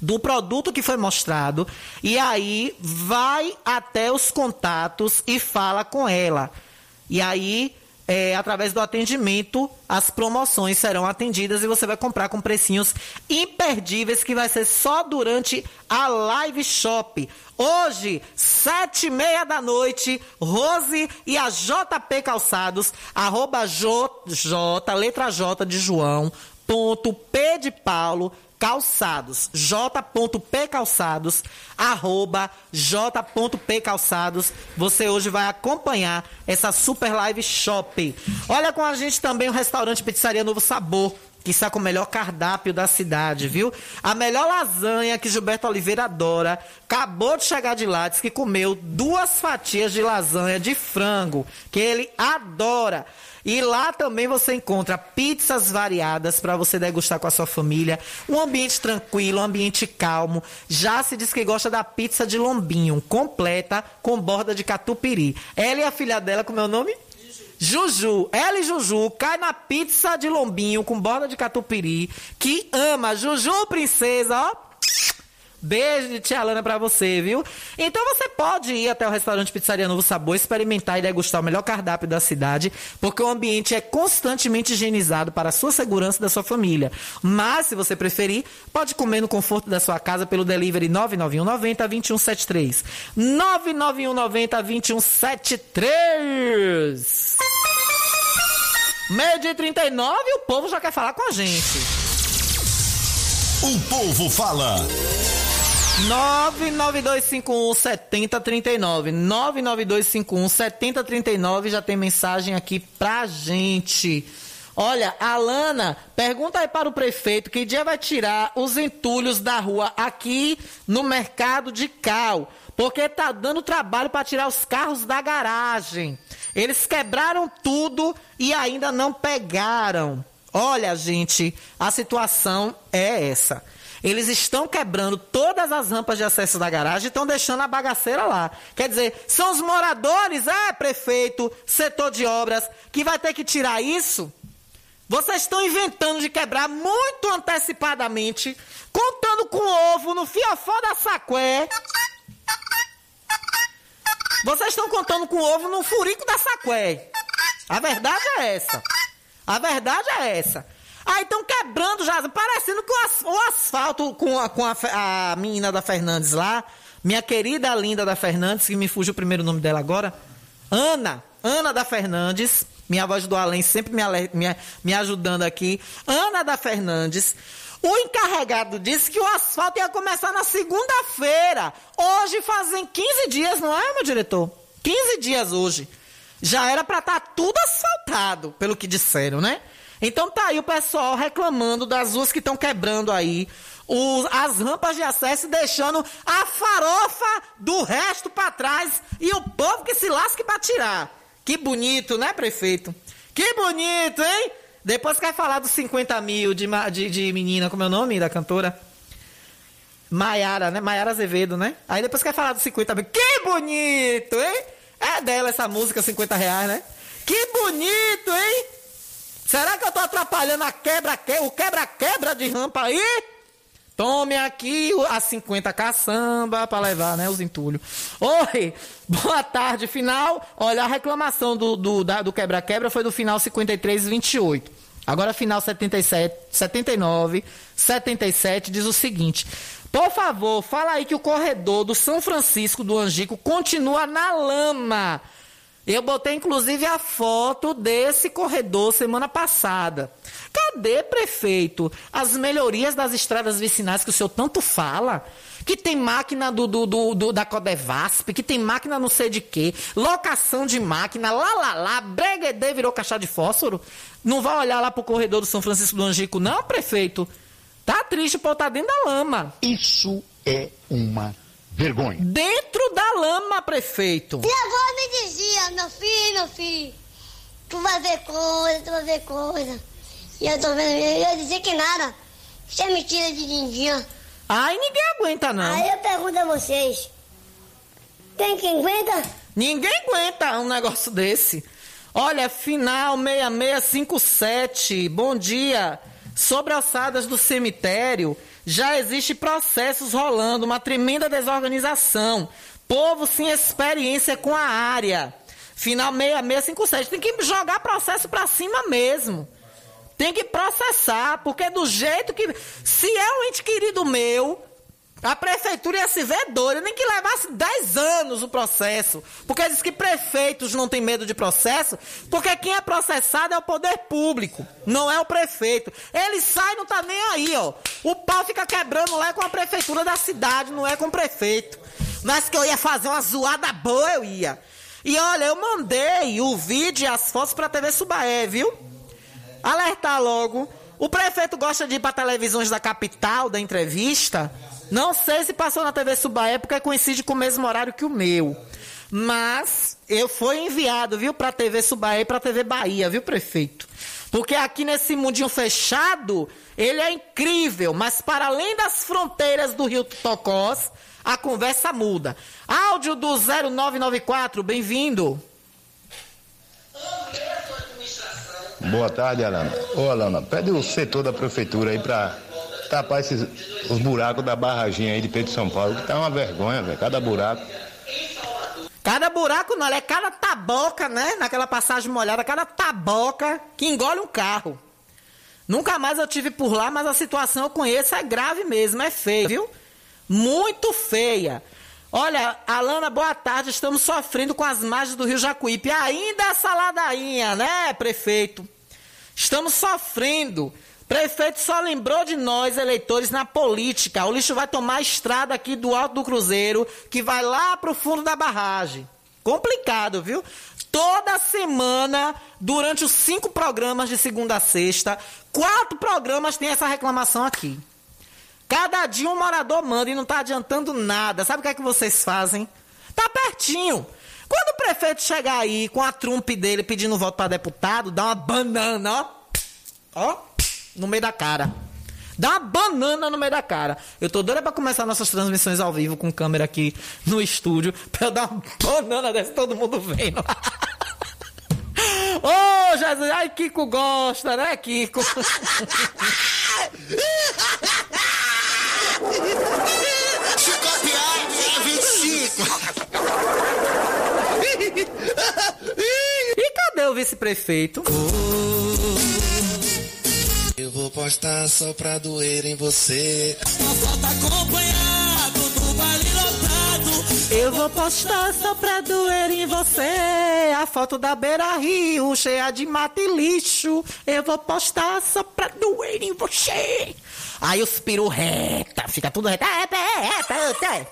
B: do produto que foi mostrado e aí vai até os contatos e fala com ela. E aí, é, através do atendimento, as promoções serão atendidas e você vai comprar com precinhos imperdíveis que vai ser só durante a live shop. Hoje, sete e meia da noite, Rose e a JP Calçados, arroba J, J, letra J de João, ponto P de Paulo, calçados, j.p calçados, arroba j.p calçados. Você hoje vai acompanhar essa super live shopping. Olha com a gente também o restaurante Pizzaria Novo Sabor. Que está com o melhor cardápio da cidade, viu? A melhor lasanha que Gilberto Oliveira adora. Acabou de chegar de lá, que comeu duas fatias de lasanha de frango, que ele adora. E lá também você encontra pizzas variadas para você degustar com a sua família. Um ambiente tranquilo, um ambiente calmo. Já se diz que gosta da pizza de lombinho, completa, com borda de catupiry. Ela e a filha dela, como é o nome? Juju, ela e Juju cai na pizza de lombinho com borda de catupiry, que ama. Juju, princesa, ó. Beijo de tia Alana pra você, viu? Então você pode ir até o restaurante Pizzaria Novo Sabor, experimentar e degustar o melhor cardápio da cidade, porque o ambiente é constantemente higienizado para a sua segurança e da sua família. Mas, se você preferir, pode comer no conforto da sua casa pelo delivery 99190 2173. 99190 2173. Meio dia 39 e o povo já quer falar com a gente.
J: O povo fala.
B: 99251 7039. 99251 7039 já tem mensagem aqui pra gente. Olha, Alana, pergunta aí para o prefeito que dia vai tirar os entulhos da rua aqui no mercado de Cal, porque tá dando trabalho para tirar os carros da garagem. Eles quebraram tudo e ainda não pegaram. Olha, gente, a situação é essa. Eles estão quebrando todas as rampas de acesso da garagem e estão deixando a bagaceira lá. Quer dizer, são os moradores, é, prefeito, setor de obras, que vai ter que tirar isso? Vocês estão inventando de quebrar muito antecipadamente, contando com ovo no fiofó da saqué. Vocês estão contando com ovo no furico da saqué. A verdade é essa. A verdade é essa. Aí estão quebrando já, parecendo que o, as, o asfalto com, a, com a, a, menina da Fernandes lá, minha querida linda da Fernandes, que me fugiu o primeiro nome dela agora, Ana, Ana da Fernandes, minha voz do além sempre me, me, me ajudando aqui, Ana da Fernandes, o encarregado disse que o asfalto ia começar na segunda-feira. Hoje fazem 15 dias, não é, meu diretor? 15 dias hoje. Já era para estar tá tudo asfaltado, pelo que disseram, né? Então tá aí o pessoal reclamando das ruas que estão quebrando aí. Os, as rampas de acesso deixando a farofa do resto para trás e o povo que se lasque para tirar. Que bonito, né, prefeito? Que bonito, hein? Depois quer falar dos 50 mil de, de, de menina, como é o nome da cantora? Maiara, né? Maiara Azevedo, né? Aí depois quer falar dos 50 mil. Que bonito, hein? É dela essa música, 50 reais, né? Que bonito, hein? Será que eu tô atrapalhando a quebra, que- o quebra-quebra de rampa aí? Tome aqui as 50 caçamba pra levar, né, os entulhos. Oi, boa tarde, final. Olha, a reclamação do, do, da- do quebra-quebra foi do final 53 28. Agora, final 77, 79, 77 diz o seguinte. Por favor, fala aí que o corredor do São Francisco do Angico continua na lama. Eu botei inclusive a foto desse corredor semana passada. Cadê, prefeito, as melhorias das estradas vicinais que o senhor tanto fala? Que tem máquina do, do, do- do- da Codevasp, que tem máquina não sei de quê, locação de máquina, lá, lá, lá, breguedê virou caixa de fósforo. Não vai olhar lá pro corredor do São Francisco do Angico, não, prefeito? Tá triste, pô, tá dentro da lama.
H: Isso é uma vergonha.
B: Dentro da lama, prefeito.
G: Minha avó me dizia, meu filho, meu filho, tu vai ver coisa, tu vai ver coisa. E eu tô vendo, eu ia dizer que nada. Isso é mentira de lindinha.
B: Ai, ninguém aguenta, não.
G: Aí eu pergunto a vocês, tem quem aguenta?
B: Ninguém aguenta um negócio desse. Olha, final 6657. Bom dia. Sobre alçadas do cemitério, já existe processos rolando, uma tremenda desorganização. Povo sem experiência com a área. Final 6657. Tem que jogar processo pra cima mesmo. Tem que processar, porque do jeito que. Se é um ente querido meu, a prefeitura ia se ver doida, nem que levasse 10 anos o processo. Porque diz que prefeitos não têm medo de processo, porque quem é processado é o poder público, não é o prefeito. Ele sai não tá nem aí, ó. O pau fica quebrando lá com a prefeitura da cidade, não é com o prefeito. Mas que eu ia fazer uma zoada boa, eu ia. E olha, eu mandei o vídeo e as fotos pra TV Subaé, viu? alertar logo. O prefeito gosta de ir para televisões da capital, da entrevista. Não sei se passou na TV Subaé, porque coincide com o mesmo horário que o meu. Mas eu fui enviado, viu, para a TV Subaé e para a TV Bahia, viu, prefeito? Porque aqui nesse mundinho fechado, ele é incrível, mas para além das fronteiras do Rio Tocós, a conversa muda. Áudio do 0994, bem-vindo.
R: Boa tarde, Alana. Ô, Alana, pede o setor da prefeitura aí pra tapar esses, os buracos da barraginha aí de Pedro de São Paulo, que tá uma vergonha, velho. Cada buraco.
B: Cada buraco não, é cada taboca, né? Naquela passagem molhada, cada taboca que engole um carro. Nunca mais eu tive por lá, mas a situação eu conheço, é grave mesmo, é feia, viu? Muito feia. Olha, Alana, boa tarde. Estamos sofrendo com as margens do Rio Jacuípe. Ainda essa ladainha, né, prefeito? Estamos sofrendo. Prefeito só lembrou de nós, eleitores, na política. O lixo vai tomar a estrada aqui do Alto do Cruzeiro, que vai lá pro fundo da barragem. Complicado, viu? Toda semana, durante os cinco programas de segunda a sexta, quatro programas tem essa reclamação aqui. Cada dia um morador manda e não tá adiantando nada. Sabe o que é que vocês fazem? Tá pertinho. Quando o prefeito chegar aí com a trumpe dele pedindo voto para deputado, dá uma banana, ó. Ó, no meio da cara. Dá uma banana no meio da cara. Eu tô doida pra começar nossas transmissões ao vivo com câmera aqui no estúdio, *laughs* pra eu dar uma banana dessa, todo mundo vendo. *laughs* Ô, Jesus, ai, Kiko gosta, né, Kiko?
D: Se copiar, é 25.
B: E cadê o vice-prefeito?
D: Eu vou postar só pra doer em você.
K: Tá acompanhado do lotado.
B: Eu vou postar só pra doer em você a foto da beira rio cheia de mata e lixo. Eu vou postar só pra doer em você. Aí os peru reta, fica tudo reta. É, é, é.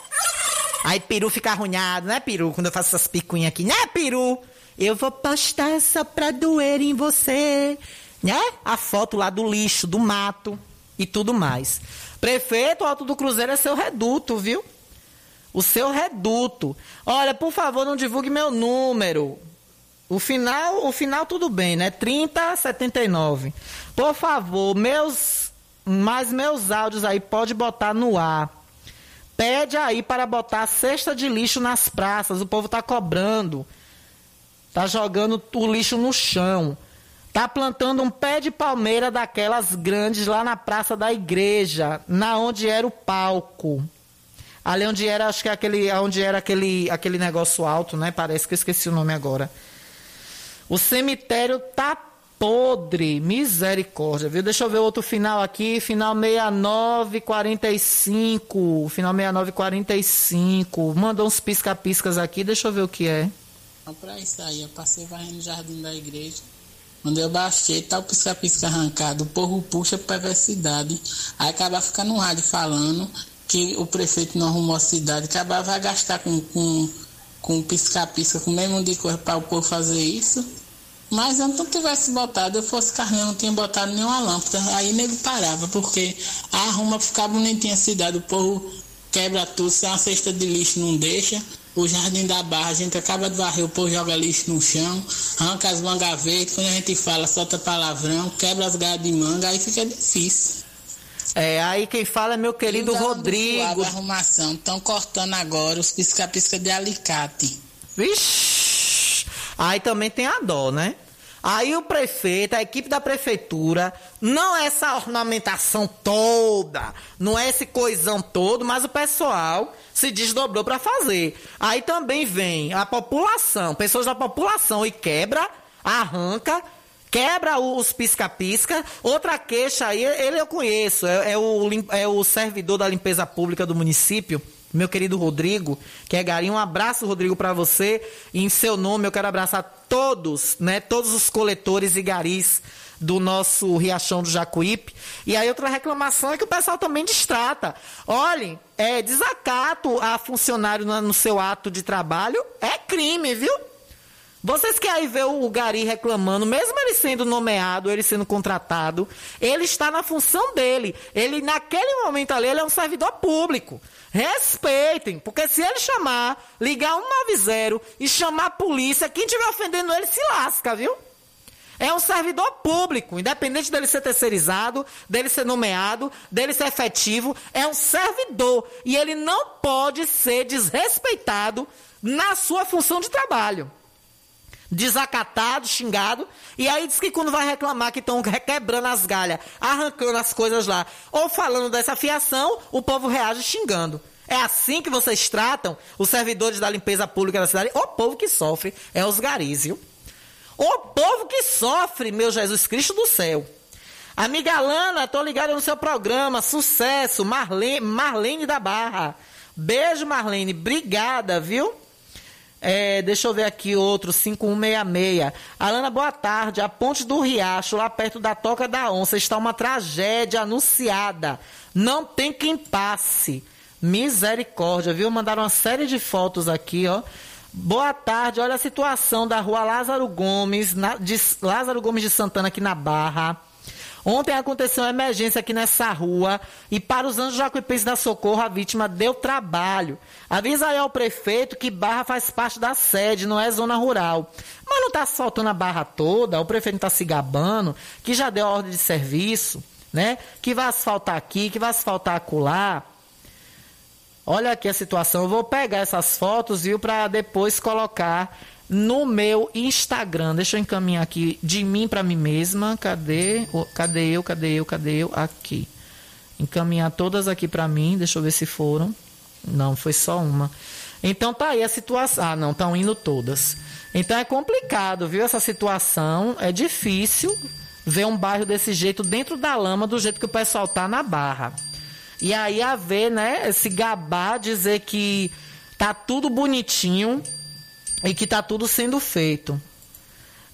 B: Aí peru fica arrunhado, né, peru? Quando eu faço essas picuinhas aqui, né, peru? Eu vou postar só pra doer em você. Né? A foto lá do lixo, do mato e tudo mais. Prefeito, o Alto do Cruzeiro é seu reduto, viu? O seu reduto. Olha, por favor, não divulgue meu número. O final, o final tudo bem, né? 3079. Por favor, meus mais meus áudios aí pode botar no ar. Pede aí para botar cesta de lixo nas praças. O povo tá cobrando. Tá jogando o lixo no chão. Tá plantando um pé de palmeira daquelas grandes lá na praça da igreja, na onde era o palco. Ali onde era, acho que aquele, onde era aquele, aquele negócio alto, né? Parece que eu esqueci o nome agora. O cemitério tá podre, misericórdia, viu? Deixa eu ver outro final aqui, final 6945, final 6945. Mandou uns pisca-piscas aqui, deixa eu ver o que é.
S: Pra isso aí, eu passei varrendo no jardim da igreja. Quando eu baixei, tá o pisca-pisca arrancado, o povo puxa perversidade. Aí acaba ficando no rádio falando que o prefeito não arrumou a cidade, acaba vai gastar com, com, com pisca-pisca, com mesmo de coisa para o povo fazer isso. Mas eu não tivesse botado, eu fosse carneiro, não tinha botado nenhuma lâmpada. Aí nego parava, porque arruma ficar bonitinha a cidade, o povo quebra tudo, se é uma cesta de lixo não deixa. O jardim da barra, a gente acaba de varrer, o povo joga lixo no chão, arranca as mangas verdes, quando a gente fala, solta palavrão, quebra as galhas de manga, aí fica difícil.
B: É, aí quem fala é meu querido Rodrigo.
S: arrumação, estão cortando agora os pisca-pisca de alicate.
B: Vixe! Aí também tem a dó, né? Aí o prefeito, a equipe da prefeitura, não é essa ornamentação toda, não é esse coisão todo, mas o pessoal se desdobrou para fazer. Aí também vem a população, pessoas da população e quebra, arranca, quebra os pisca-pisca. Outra queixa aí, ele eu conheço, é, é, o, é o servidor da limpeza pública do município meu querido Rodrigo, que é Garim, um abraço, Rodrigo, para você. Em seu nome eu quero abraçar todos, né? Todos os coletores e garis do nosso Riachão do Jacuípe. E aí outra reclamação é que o pessoal também distrata. Olhem, é desacato a funcionário no, no seu ato de trabalho é crime, viu? Vocês querem ver o Gari reclamando, mesmo ele sendo nomeado, ele sendo contratado, ele está na função dele. Ele, naquele momento ali, ele é um servidor público. Respeitem, porque se ele chamar, ligar 190 e chamar a polícia, quem estiver ofendendo ele se lasca, viu? É um servidor público, independente dele ser terceirizado, dele ser nomeado, dele ser efetivo, é um servidor. E ele não pode ser desrespeitado na sua função de trabalho desacatado, xingado, e aí diz que quando vai reclamar que estão quebrando as galhas, arrancando as coisas lá, ou falando dessa fiação, o povo reage xingando. É assim que vocês tratam os servidores da limpeza pública da cidade? O povo que sofre é os garis, viu? O povo que sofre, meu Jesus Cristo do céu. Amiga Alana, tô ligada no seu programa. Sucesso. Marlene, Marlene da Barra. Beijo, Marlene. Obrigada, viu? É, deixa eu ver aqui outro, 5166. Alana, boa tarde. A ponte do Riacho, lá perto da Toca da Onça, está uma tragédia anunciada. Não tem quem passe. Misericórdia, viu? Mandaram uma série de fotos aqui, ó. Boa tarde. Olha a situação da rua Lázaro Gomes, na, de Lázaro Gomes de Santana, aqui na Barra. Ontem aconteceu uma emergência aqui nessa rua e para os anjos jacuipenses da Socorro a vítima deu trabalho. Avisa aí ao prefeito que Barra faz parte da sede, não é zona rural. Mas não está asfaltando a Barra toda, o prefeito está se gabando, que já deu a ordem de serviço, né? Que vai asfaltar aqui, que vai asfaltar acolá. Olha aqui a situação, eu vou pegar essas fotos, viu, para depois colocar no meu Instagram. Deixa eu encaminhar aqui de mim para mim mesma. Cadê? Cadê eu? Cadê eu? Cadê eu? Aqui. Encaminhar todas aqui para mim. Deixa eu ver se foram. Não, foi só uma. Então tá aí a situação. Ah, não, estão indo todas. Então é complicado, viu? Essa situação é difícil ver um bairro desse jeito dentro da lama, do jeito que o pessoal tá na barra. E aí a ver, né, esse gabar, dizer que tá tudo bonitinho, e que está tudo sendo feito.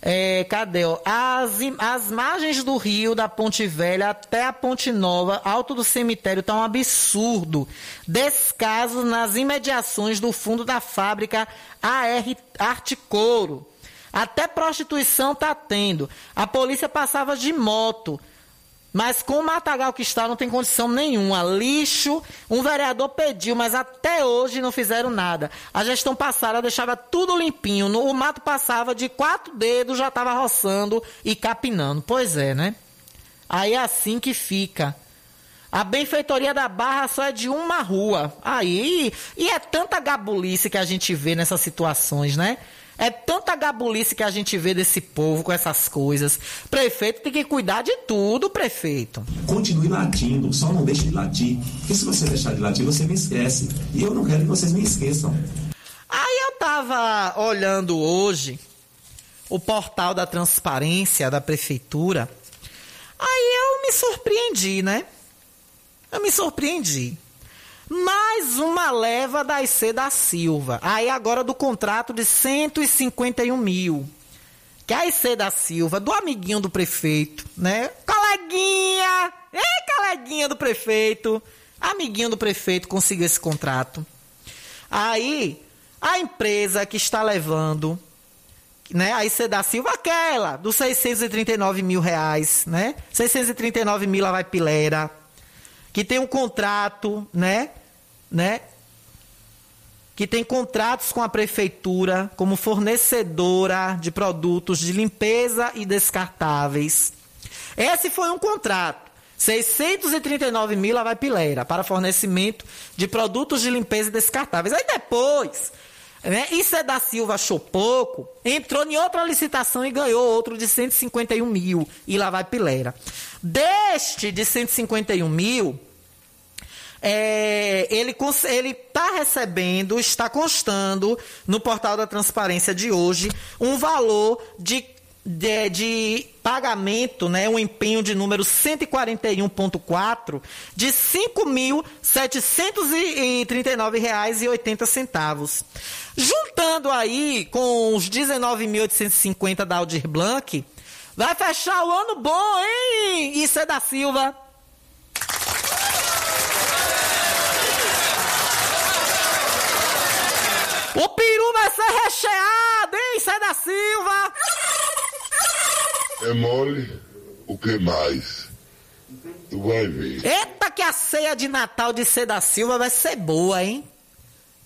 B: É, cadê? Ó? As, as margens do rio, da Ponte Velha até a Ponte Nova, alto do cemitério, está um absurdo. Descaso nas imediações do fundo da fábrica AR Arte Couro. Até prostituição está tendo. A polícia passava de moto Mas com o matagal que está, não tem condição nenhuma. Lixo, um vereador pediu, mas até hoje não fizeram nada. A gestão passada deixava tudo limpinho. No, o mato passava de quatro dedos, já estava roçando e capinando. Pois é, né? Aí é assim que fica. A benfeitoria da Barra só é de uma rua. Aí, e é tanta gabulice que a gente vê nessas situações, né? É tanta gabulice que a gente vê desse povo com essas coisas. Prefeito tem que cuidar de tudo, prefeito.
E: Continue latindo, só não deixe de latir. Porque se você deixar de latir, você me esquece. E eu não quero que vocês me esqueçam.
B: Aí eu tava olhando hoje o portal da transparência da prefeitura. Aí eu me surpreendi, né? Eu me surpreendi. Mais uma leva da IC da Silva. Aí agora do contrato de 151 mil. Que a IC da Silva, do amiguinho do prefeito, né? Coleguinha! Ei, coleguinha do prefeito! Amiguinho do prefeito conseguiu esse contrato. Aí, a empresa que está levando, né? A IC da Silva, aquela, dos 639 mil reais, né? 639 mil lá vai pilera que tem um contrato, né? Né? Que tem contratos com a prefeitura como fornecedora de produtos de limpeza e descartáveis. Esse foi um contrato. 639 mil vai pileira para fornecimento de produtos de limpeza e descartáveis. Aí depois, né, isso é da Silva achou pouco, entrou em outra licitação e ganhou outro de 151 mil e lá vai pileira. Deste de 151 mil, é, ele está recebendo, está constando no portal da transparência de hoje um valor de, de, de pagamento, né, um empenho de número 141.4 de R$ 5.739,80. Juntando aí com os 19.850 da Aldir Blanc, vai fechar o ano bom, hein? Isso é da Silva. O peru vai ser recheado, hein? Sai da Silva!
C: É mole? O que mais? Tu vai ver.
B: Eita, que a ceia de Natal de C da Silva vai ser boa, hein?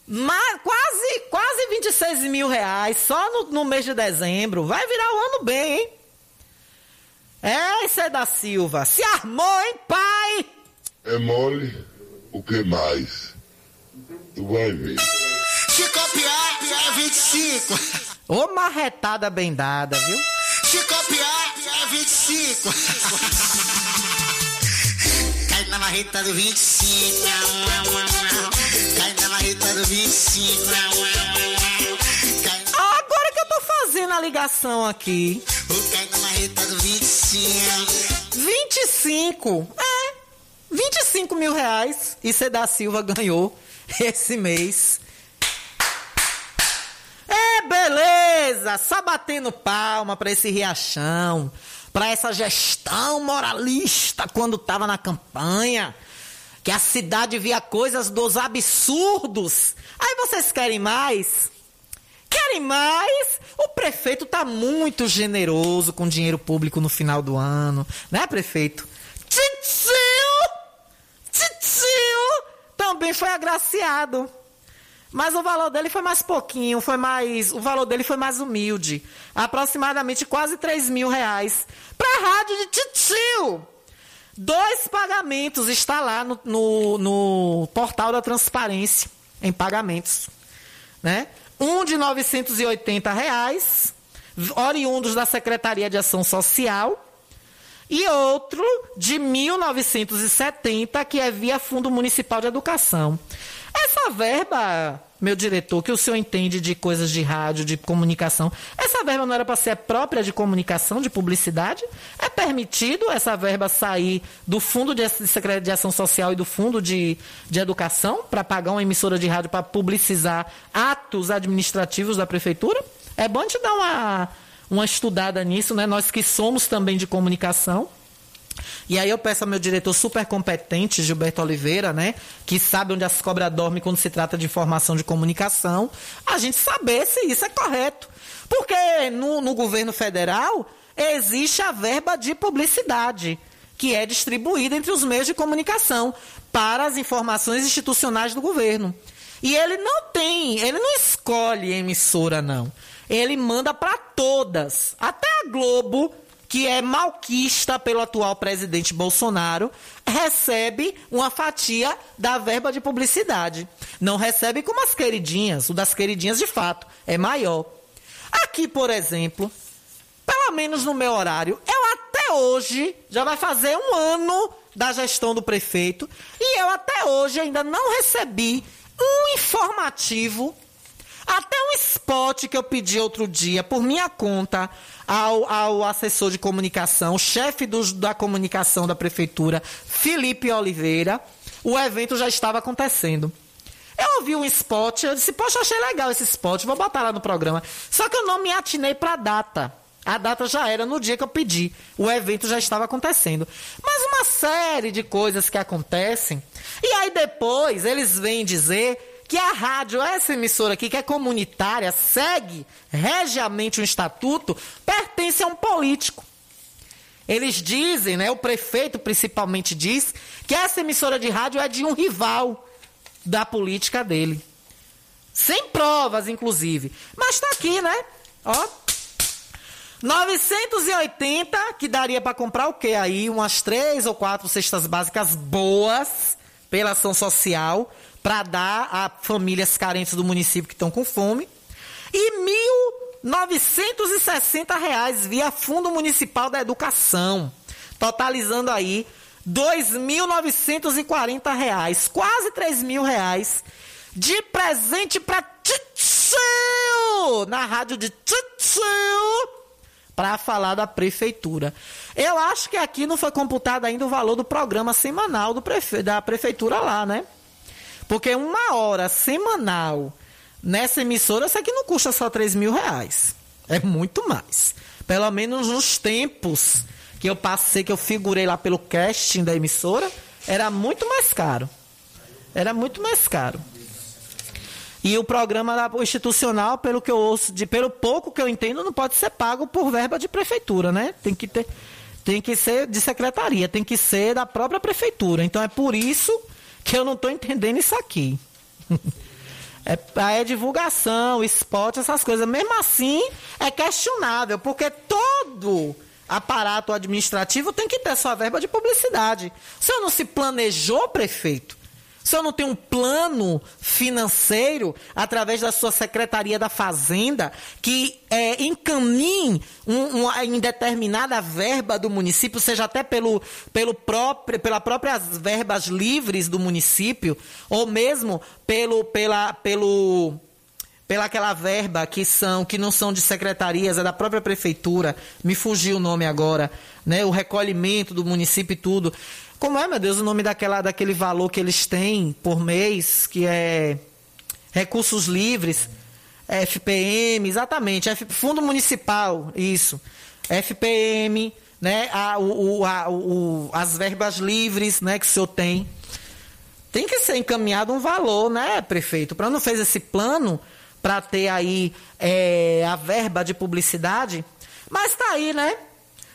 B: Mas quase, quase 26 mil reais só no, no mês de dezembro. Vai virar o ano bem, hein? É, C da Silva. Se armou, hein, pai?
C: É mole? O que mais? Tu vai ver.
K: Se copiar, é 25.
B: Ô marretada bem dada, viu?
K: Se copiar, é 25. Cai na marreta do 25. Cai na marreta do 25.
B: Agora que eu tô fazendo a ligação aqui.
K: Cai na marreta do 25.
B: 25? É. 25 mil reais. E C da Silva ganhou esse mês. Beleza! Só batendo palma para esse riachão, para essa gestão moralista quando tava na campanha, que a cidade via coisas dos absurdos. Aí vocês querem mais? Querem mais? O prefeito tá muito generoso com dinheiro público no final do ano, né, prefeito? Titio! Titio! Também foi agraciado. Mas o valor dele foi mais pouquinho, foi mais. O valor dele foi mais humilde. Aproximadamente quase 3 mil reais. Para a rádio de Titio! Dois pagamentos está lá no, no, no, portal da transparência, em pagamentos. Né? Um de 980 reais, oriundos da Secretaria de Ação Social, e outro de 1970, que é via Fundo Municipal de Educação. Essa verba, meu diretor, que o senhor entende de coisas de rádio, de comunicação, essa verba não era para ser própria de comunicação, de publicidade? É permitido essa verba sair do Fundo de Secretaria Social e do Fundo de, de Educação para pagar uma emissora de rádio para publicizar atos administrativos da prefeitura? É bom te dar uma, uma estudada nisso, né? Nós que somos também de comunicação. E aí eu peço ao meu diretor super competente, Gilberto Oliveira, né, que sabe onde as cobras dormem quando se trata de informação de comunicação, a gente saber se isso é correto. Porque no, no governo federal existe a verba de publicidade. que é distribuída entre os meios de comunicação para as informações institucionais do governo. E ele não tem, ele não escolhe emissora, não. Ele manda para todas. Até a Globo, que é malquista pelo atual presidente Bolsonaro, recebe uma fatia da verba de publicidade. Não recebe como as queridinhas. O das queridinhas, de fato, é maior. Aqui, por exemplo, pelo menos no meu horário, eu até hoje, já vai fazer um ano da gestão do prefeito, e eu até hoje ainda não recebi um informativo, até um spot que eu pedi outro dia por minha conta ao, ao assessor de comunicação, chefe do, da comunicação da prefeitura, Felipe Oliveira. O evento já estava acontecendo. Eu ouvi um spot, eu disse, poxa, achei legal esse spot, vou botar lá no programa. Só que eu não me atinei para a data. A data já era no dia que eu pedi. O evento já estava acontecendo. Mas uma série de coisas que acontecem. E aí depois eles vêm dizer que a rádio, essa emissora aqui, que é comunitária, segue regiamente um estatuto, pertence a um político. Eles dizem, né, o prefeito principalmente diz, que essa emissora de rádio é de um rival da política dele. Sem provas, inclusive. Mas está aqui, né? Ó, 980, que daria para comprar o quê aí? Umas três ou quatro cestas básicas boas pela ação social para dar a famílias carentes do município que estão com fome. E 1.960 reais via Fundo Municipal da Educação, totalizando aí 2.940 reais, quase R$ mil reais de presente para Titio na rádio de Titio para falar da prefeitura. Eu acho que aqui não foi computado ainda o valor do programa semanal do prefe... da prefeitura lá, né? Porque uma hora semanal nessa emissora, isso aqui não custa só 3 mil reais. É muito mais. Pelo menos nos tempos que eu passei, que eu figurei lá pelo casting da emissora, era muito mais caro. Era muito mais caro. E o programa institucional, pelo que eu ouço, de, pelo pouco que eu entendo, não pode ser pago por verba de prefeitura, né? Tem que ter, tem que ser de secretaria, tem que ser da própria prefeitura. Então é por isso que eu não estou entendendo isso aqui. *laughs* É, é divulgação, spot, essas coisas. Mesmo assim, é questionável, porque todo aparato administrativo tem que ter sua verba de publicidade. Se eu não se planejou, prefeito, se eu não tenho um plano financeiro através da sua Secretaria da Fazenda que é, encaminhe um, um, em determinada verba do município, seja até pelo, pelo próprio, pela próprias verbas livres do município, ou mesmo pelo, pela, pelo, pela aquela verba que são que não são de secretarias, é da própria prefeitura, me fugiu o nome agora, né? O recolhimento do município e tudo. Como é, meu Deus, o nome daquela, daquele valor que eles têm por mês, que é recursos livres, FPM, exatamente, F, Fundo Municipal, isso. FPM, né, a, o, a, o, as verbas livres né, que o senhor tem. Tem que ser encaminhado um valor, né, prefeito? Para não fez esse plano para ter aí é, a verba de publicidade, mas tá aí, né?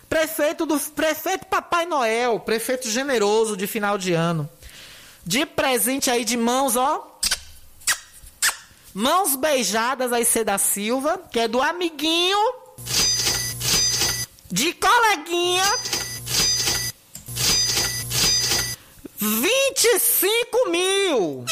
B: Prefeito do prefeito Papai Noel, prefeito generoso de final de ano. De presente aí de mãos, ó. Mãos beijadas aí C da Silva, que é do amiguinho. De coleguinha. 25 mil.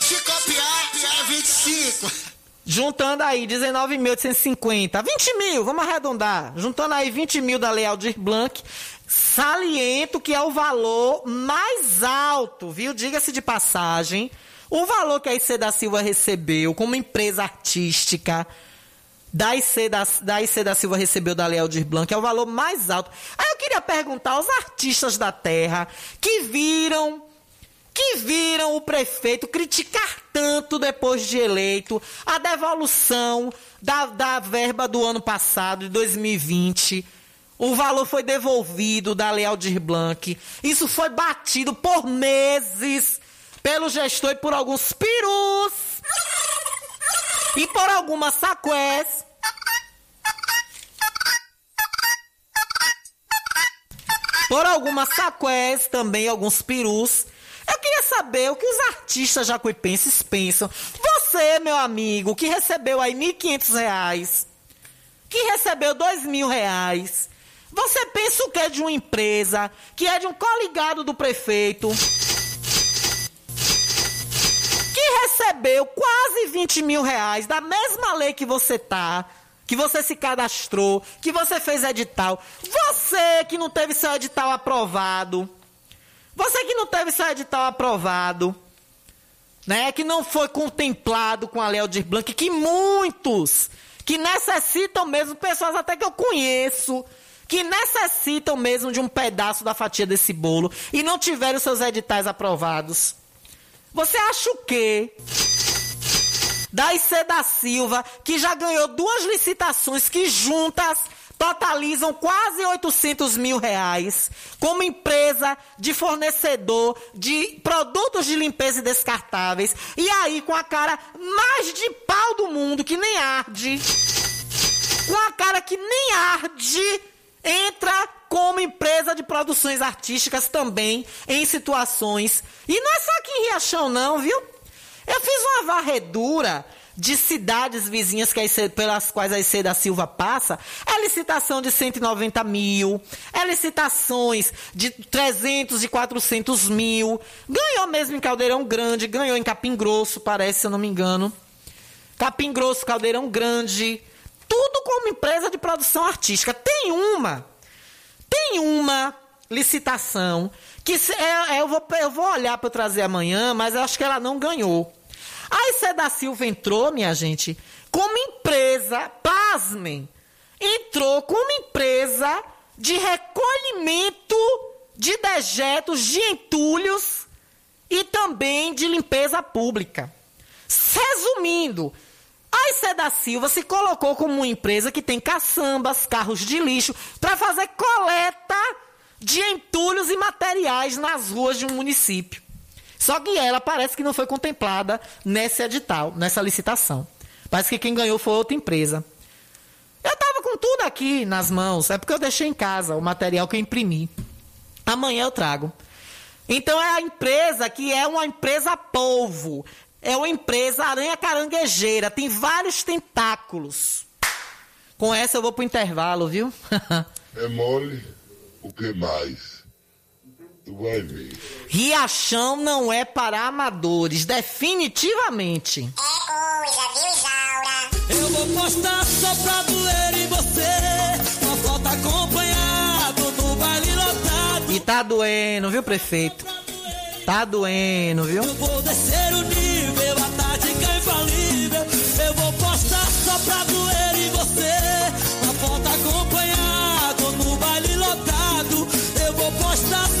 K: Se copiar, é 25.
B: Juntando aí 19.850, 20 mil, vamos arredondar. Juntando aí 20 mil da Lei Aldir Blanc, saliento que é o valor mais alto, viu? Diga-se de passagem, o valor que a IC da Silva recebeu como empresa artística da IC da, da, IC da Silva recebeu da Lei Aldir Blanc é o valor mais alto. Aí eu queria perguntar aos artistas da terra que viram que viram o prefeito criticar tanto depois de eleito a devolução da, da verba do ano passado, de 2020. O valor foi devolvido da Lei Aldir Blanc. Isso foi batido por meses pelo gestor e por alguns perus e por algumas por Foram algumas saqués, também alguns perus. Eu queria saber o que os artistas jacuipenses pensam. Você, meu amigo, que recebeu aí R$ 1.500, que recebeu R$ mil reais, você pensa o que é de uma empresa, que é de um coligado do prefeito, que recebeu quase 20 mil reais da mesma lei que você tá, que você se cadastrou, que você fez edital. Você que não teve seu edital aprovado. Você que não teve seu edital aprovado. Né, que não foi contemplado com a Lei Aldir Blanc, que muitos que necessitam mesmo, pessoas até que eu conheço, que necessitam mesmo de um pedaço da fatia desse bolo e não tiveram seus editais aprovados. Você acha o quê? Da IC da Silva, que já ganhou duas licitações que juntas totalizam quase 800 mil reais, como empresa de fornecedor de produtos de limpeza e descartáveis, e aí com a cara mais de pau do mundo, que nem arde, com a cara que nem arde, entra como empresa de produções artísticas também em situações. E não é só aqui em Riachão, não, viu? Eu fiz uma varredura de cidades vizinhas que IC, pelas quais a IC da Silva passa, é licitação de 190 mil, é licitações de 300 e 400 mil. Ganhou mesmo em Caldeirão Grande, ganhou em Capim Grosso, parece, se eu não me engano. Capim Grosso, Caldeirão Grande. Tudo como empresa de produção artística. Tem uma, tem uma licitação que se, é, é, eu, vou, eu vou olhar para trazer amanhã, mas acho que ela não ganhou. A IC da Silva entrou, minha gente, como empresa, pasmem, entrou como empresa de recolhimento de dejetos, de entulhos e também de limpeza pública. Resumindo, a IC da Silva se colocou como uma empresa que tem caçambas, carros de lixo, para fazer coleta de entulhos e materiais nas ruas de um município. Só que ela parece que não foi contemplada nesse edital, nessa licitação. Parece que quem ganhou foi outra empresa. Eu estava com tudo aqui nas mãos, é porque eu deixei em casa o material que eu imprimi. Amanhã eu trago. Então é a empresa que é uma empresa polvo. É uma empresa aranha caranguejeira, tem vários tentáculos. Com essa eu vou pro intervalo, viu? *laughs*
C: é mole, o que mais? Vai ver.
B: Riachão não é para amadores, definitivamente.
D: É coisa, viu, Isaura? Eu vou postar só pra doer em você. Uma foto acompanhado do baile lotado.
B: E tá doendo, viu, prefeito? Tá doendo, viu?
D: Eu vou descer o nível, a tática infalível. Eu vou postar só pra doer em você.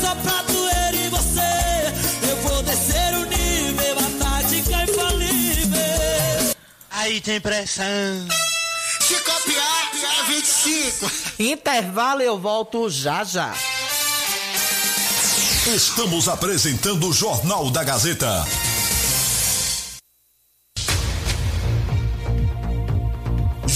D: Só pra doer em você. Eu vou descer o nível, a tática infalível.
K: Aí tem pressão. Se copiar, é 25.
B: Intervalo eu volto já já.
J: Estamos apresentando o Jornal da Gazeta.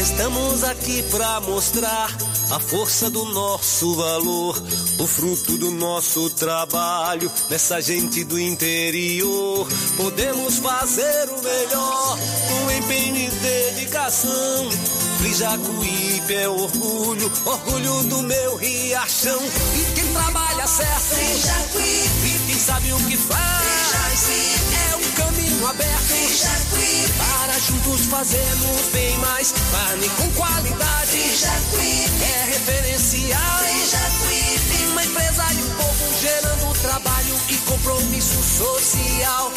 D: Estamos aqui pra mostrar a força do nosso valor, o fruto do nosso trabalho, nessa gente do interior. Podemos fazer o melhor com empenho e dedicação. Frijacuípe é orgulho, orgulho do meu riachão. E quem trabalha certo, Frijacuípe, quem sabe o que faz, é um caminho aberto. Para juntos fazermos bem mais carne com qualidade. É referencial. Uma empresa e um povo gerando trabalho e compromisso social.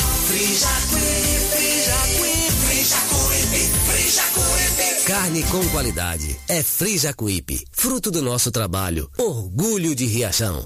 D: Carne com qualidade. É Frijacuípe. Fruto do nosso trabalho. Orgulho de Riachão.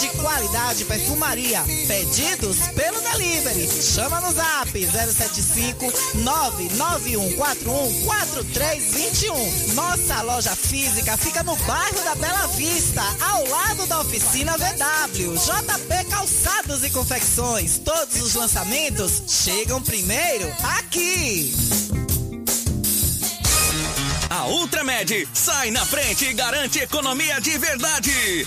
B: de qualidade perfumaria. Pedidos pelo delivery. Chama no zap 075 99141 4321. Nossa loja física fica no bairro da Bela Vista, ao lado da oficina VW. JP Calçados e Confecções. Todos os lançamentos chegam primeiro aqui.
T: A Ultramed sai na frente e garante economia de verdade.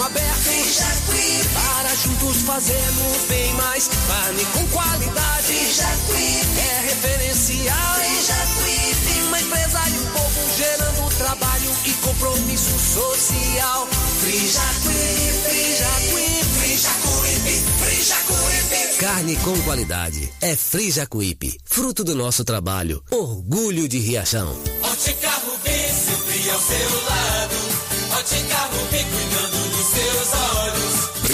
D: caminho aberto. Para juntos fazermos bem mais carne com qualidade. É referencial. Uma empresa e um povo gerando trabalho e compromisso social. Frijacuípe, Frijacuípe, Frijacuípe, Frijacuípe. Carne com qualidade. É Frijacuípe. Fruto do nosso trabalho. Orgulho de Riachão.
M: Ótica Rubi, sempre ao seu lado. Ótica Rubi,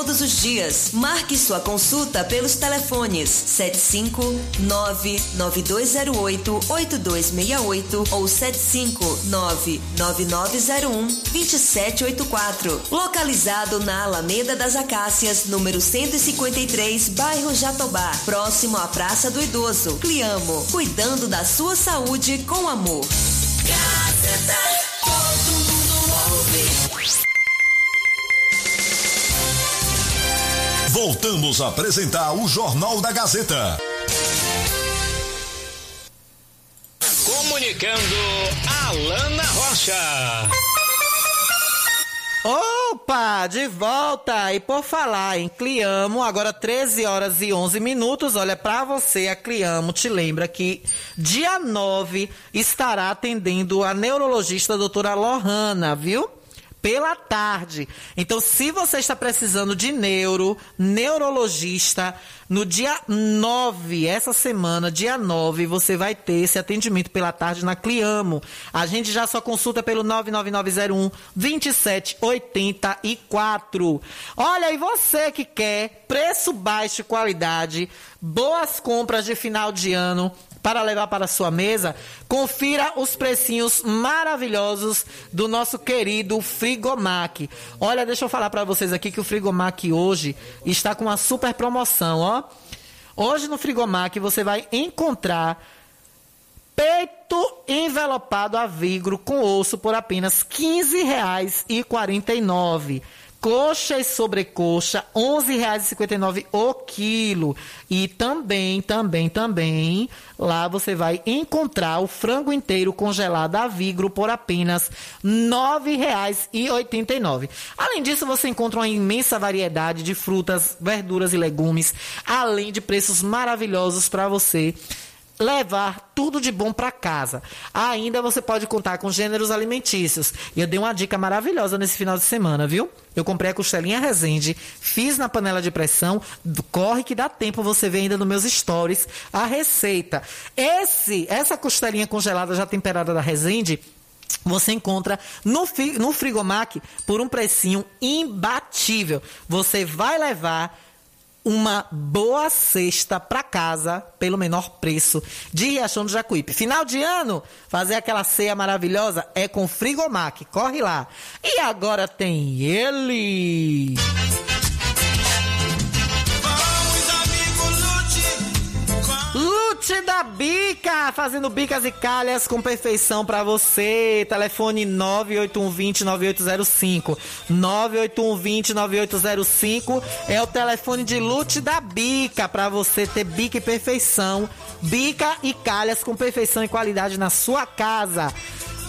O: todos os dias. Marque sua consulta pelos telefones 75992088268 ou 75999012784. Localizado na Alameda das Acácias, número 153, bairro Jatobá, próximo à Praça do Idoso. Cliamo, cuidando da sua saúde com amor.
M: Todo
J: Voltamos a apresentar o Jornal da Gazeta.
A: Comunicando Alana Rocha.
B: Opa, de volta! E por falar em Cliamo, agora 13 horas e 11 minutos. Olha, para você, a Cliamo te lembra que dia 9 estará atendendo a neurologista doutora Lohana, viu? Pela tarde. Então, se você está precisando de neuro, neurologista, no dia 9, essa semana, dia 9, você vai ter esse atendimento pela tarde na Cliamo. A gente já só consulta pelo 99901 2784. Olha, e você que quer preço baixo e qualidade, boas compras de final de ano, para levar para sua mesa, confira os precinhos maravilhosos do nosso querido Frigomac. Olha, deixa eu falar para vocês aqui que o Frigomac hoje está com uma super promoção, ó. Hoje no Frigomac você vai encontrar peito envelopado a vigro com osso por apenas R$ 15,49. Coxa e sobrecoxa, R$ 11,59 o quilo. E também, também, também, lá você vai encontrar o frango inteiro congelado a vigro por apenas R$ 9,89. Além disso, você encontra uma imensa variedade de frutas, verduras e legumes, além de preços maravilhosos para você levar tudo de bom para casa. Ainda você pode contar com gêneros alimentícios. E eu dei uma dica maravilhosa nesse final de semana, viu? Eu comprei a costelinha Resende, fiz na panela de pressão, corre que dá tempo, você vê ainda nos meus stories a receita. Esse, essa costelinha congelada já temperada da Resende, você encontra no, no Frigomac por um precinho imbatível. Você vai levar uma boa cesta para casa pelo menor preço de Riachão do Jacuípe. Final de ano, fazer aquela ceia maravilhosa é com Frigomac. Corre lá. E agora tem ele. Lute da Bica, fazendo bicas e calhas com perfeição para você. Telefone 981209805. 981209805 é o telefone de Lute da Bica para você ter bica e perfeição. Bica e calhas com perfeição e qualidade na sua casa.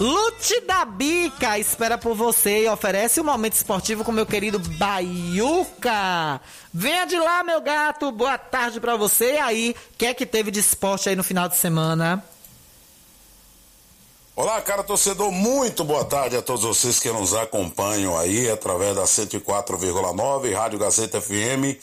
B: Lute da Bica espera por você e oferece um momento esportivo com meu querido Baiuca. Venha de lá, meu gato. Boa tarde para você. E aí, o que é que teve de esporte aí no final de semana?
U: Olá, cara torcedor, muito boa tarde a todos vocês que nos acompanham aí através da 104,9 Rádio Gazeta FM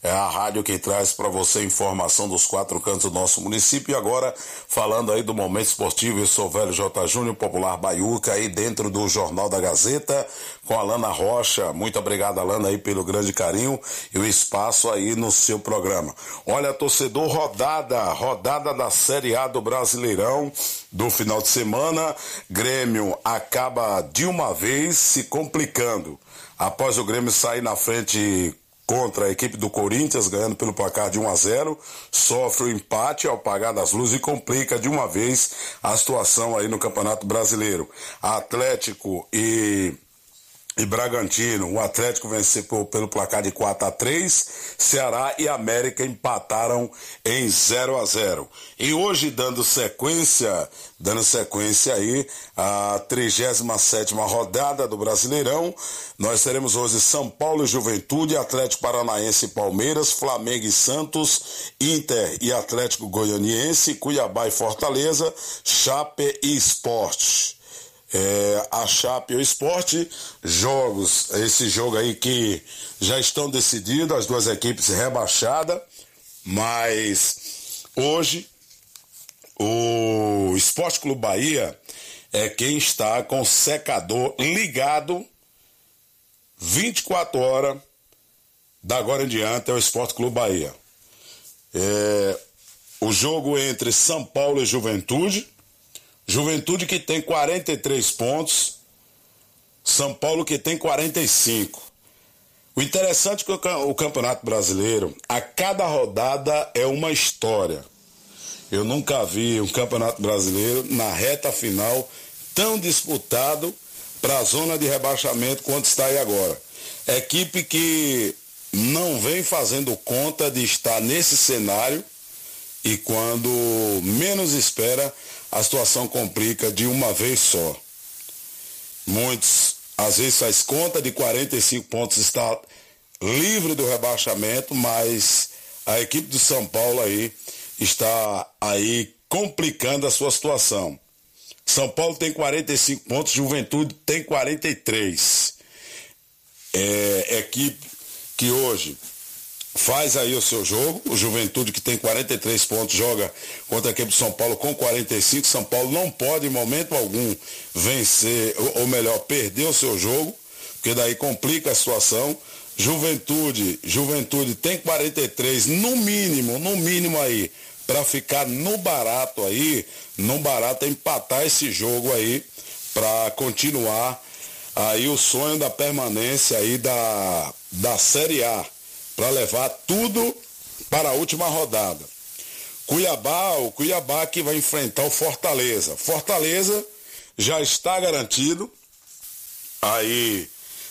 U: é a rádio que traz para você informação dos quatro cantos do nosso município. E agora, falando aí do momento esportivo, eu sou o velho J. Júnior, popular Baiuca, aí dentro do Jornal da Gazeta, com a Lana Rocha. Muito obrigado, Alana, aí pelo grande carinho e o espaço aí no seu programa. Olha, torcedor, rodada, rodada da Série A do Brasileirão do final de semana. Grêmio acaba de uma vez se complicando. Após o Grêmio sair na frente contra a equipe do Corinthians, ganhando pelo placar de 1 a 0, sofre o empate ao pagar das luzes e complica de uma vez a situação aí no Campeonato Brasileiro. Atlético e e Bragantino. O Atlético venceu pelo placar de 4 a 3 Ceará e América empataram em 0 a 0 E hoje, dando sequência, dando sequência aí, a 37 rodada do Brasileirão, nós teremos hoje São Paulo e Juventude, Atlético Paranaense e Palmeiras, Flamengo e Santos, Inter e Atlético Goianiense, Cuiabá e Fortaleza, Chape e Esporte é, a Chape o Esporte, jogos, esse jogo aí que já estão decididos, as duas equipes rebaixadas, mas hoje o Esporte Clube Bahia é quem está com o secador ligado 24 horas da agora em diante é o Esporte Clube Bahia. É, o jogo entre São Paulo e Juventude Juventude que tem 43 pontos, São Paulo que tem 45. O interessante é que o Campeonato Brasileiro, a cada rodada é uma história. Eu nunca vi um Campeonato Brasileiro na reta final tão disputado para a zona de rebaixamento quanto está aí agora. Equipe que não vem fazendo conta de estar nesse cenário e quando menos espera a situação complica de uma vez só. Muitos, às vezes, faz conta de 45 pontos, está livre do rebaixamento, mas a equipe do São Paulo aí está aí complicando a sua situação. São Paulo tem 45 pontos, Juventude tem 43. É, equipe que hoje faz aí o seu jogo. O Juventude, que tem 43 pontos, joga contra a equipe de São Paulo com 45. São Paulo não pode, em momento algum, vencer, ou, ou melhor, perder o seu jogo, porque daí complica a situação. Juventude, Juventude tem 43, no mínimo, no mínimo aí, para ficar no barato aí, no barato é empatar esse jogo aí, para continuar aí o sonho da permanência aí da, da Série A para levar tudo para a última rodada. Cuiabá, o Cuiabá que vai enfrentar o Fortaleza. Fortaleza já está garantido aí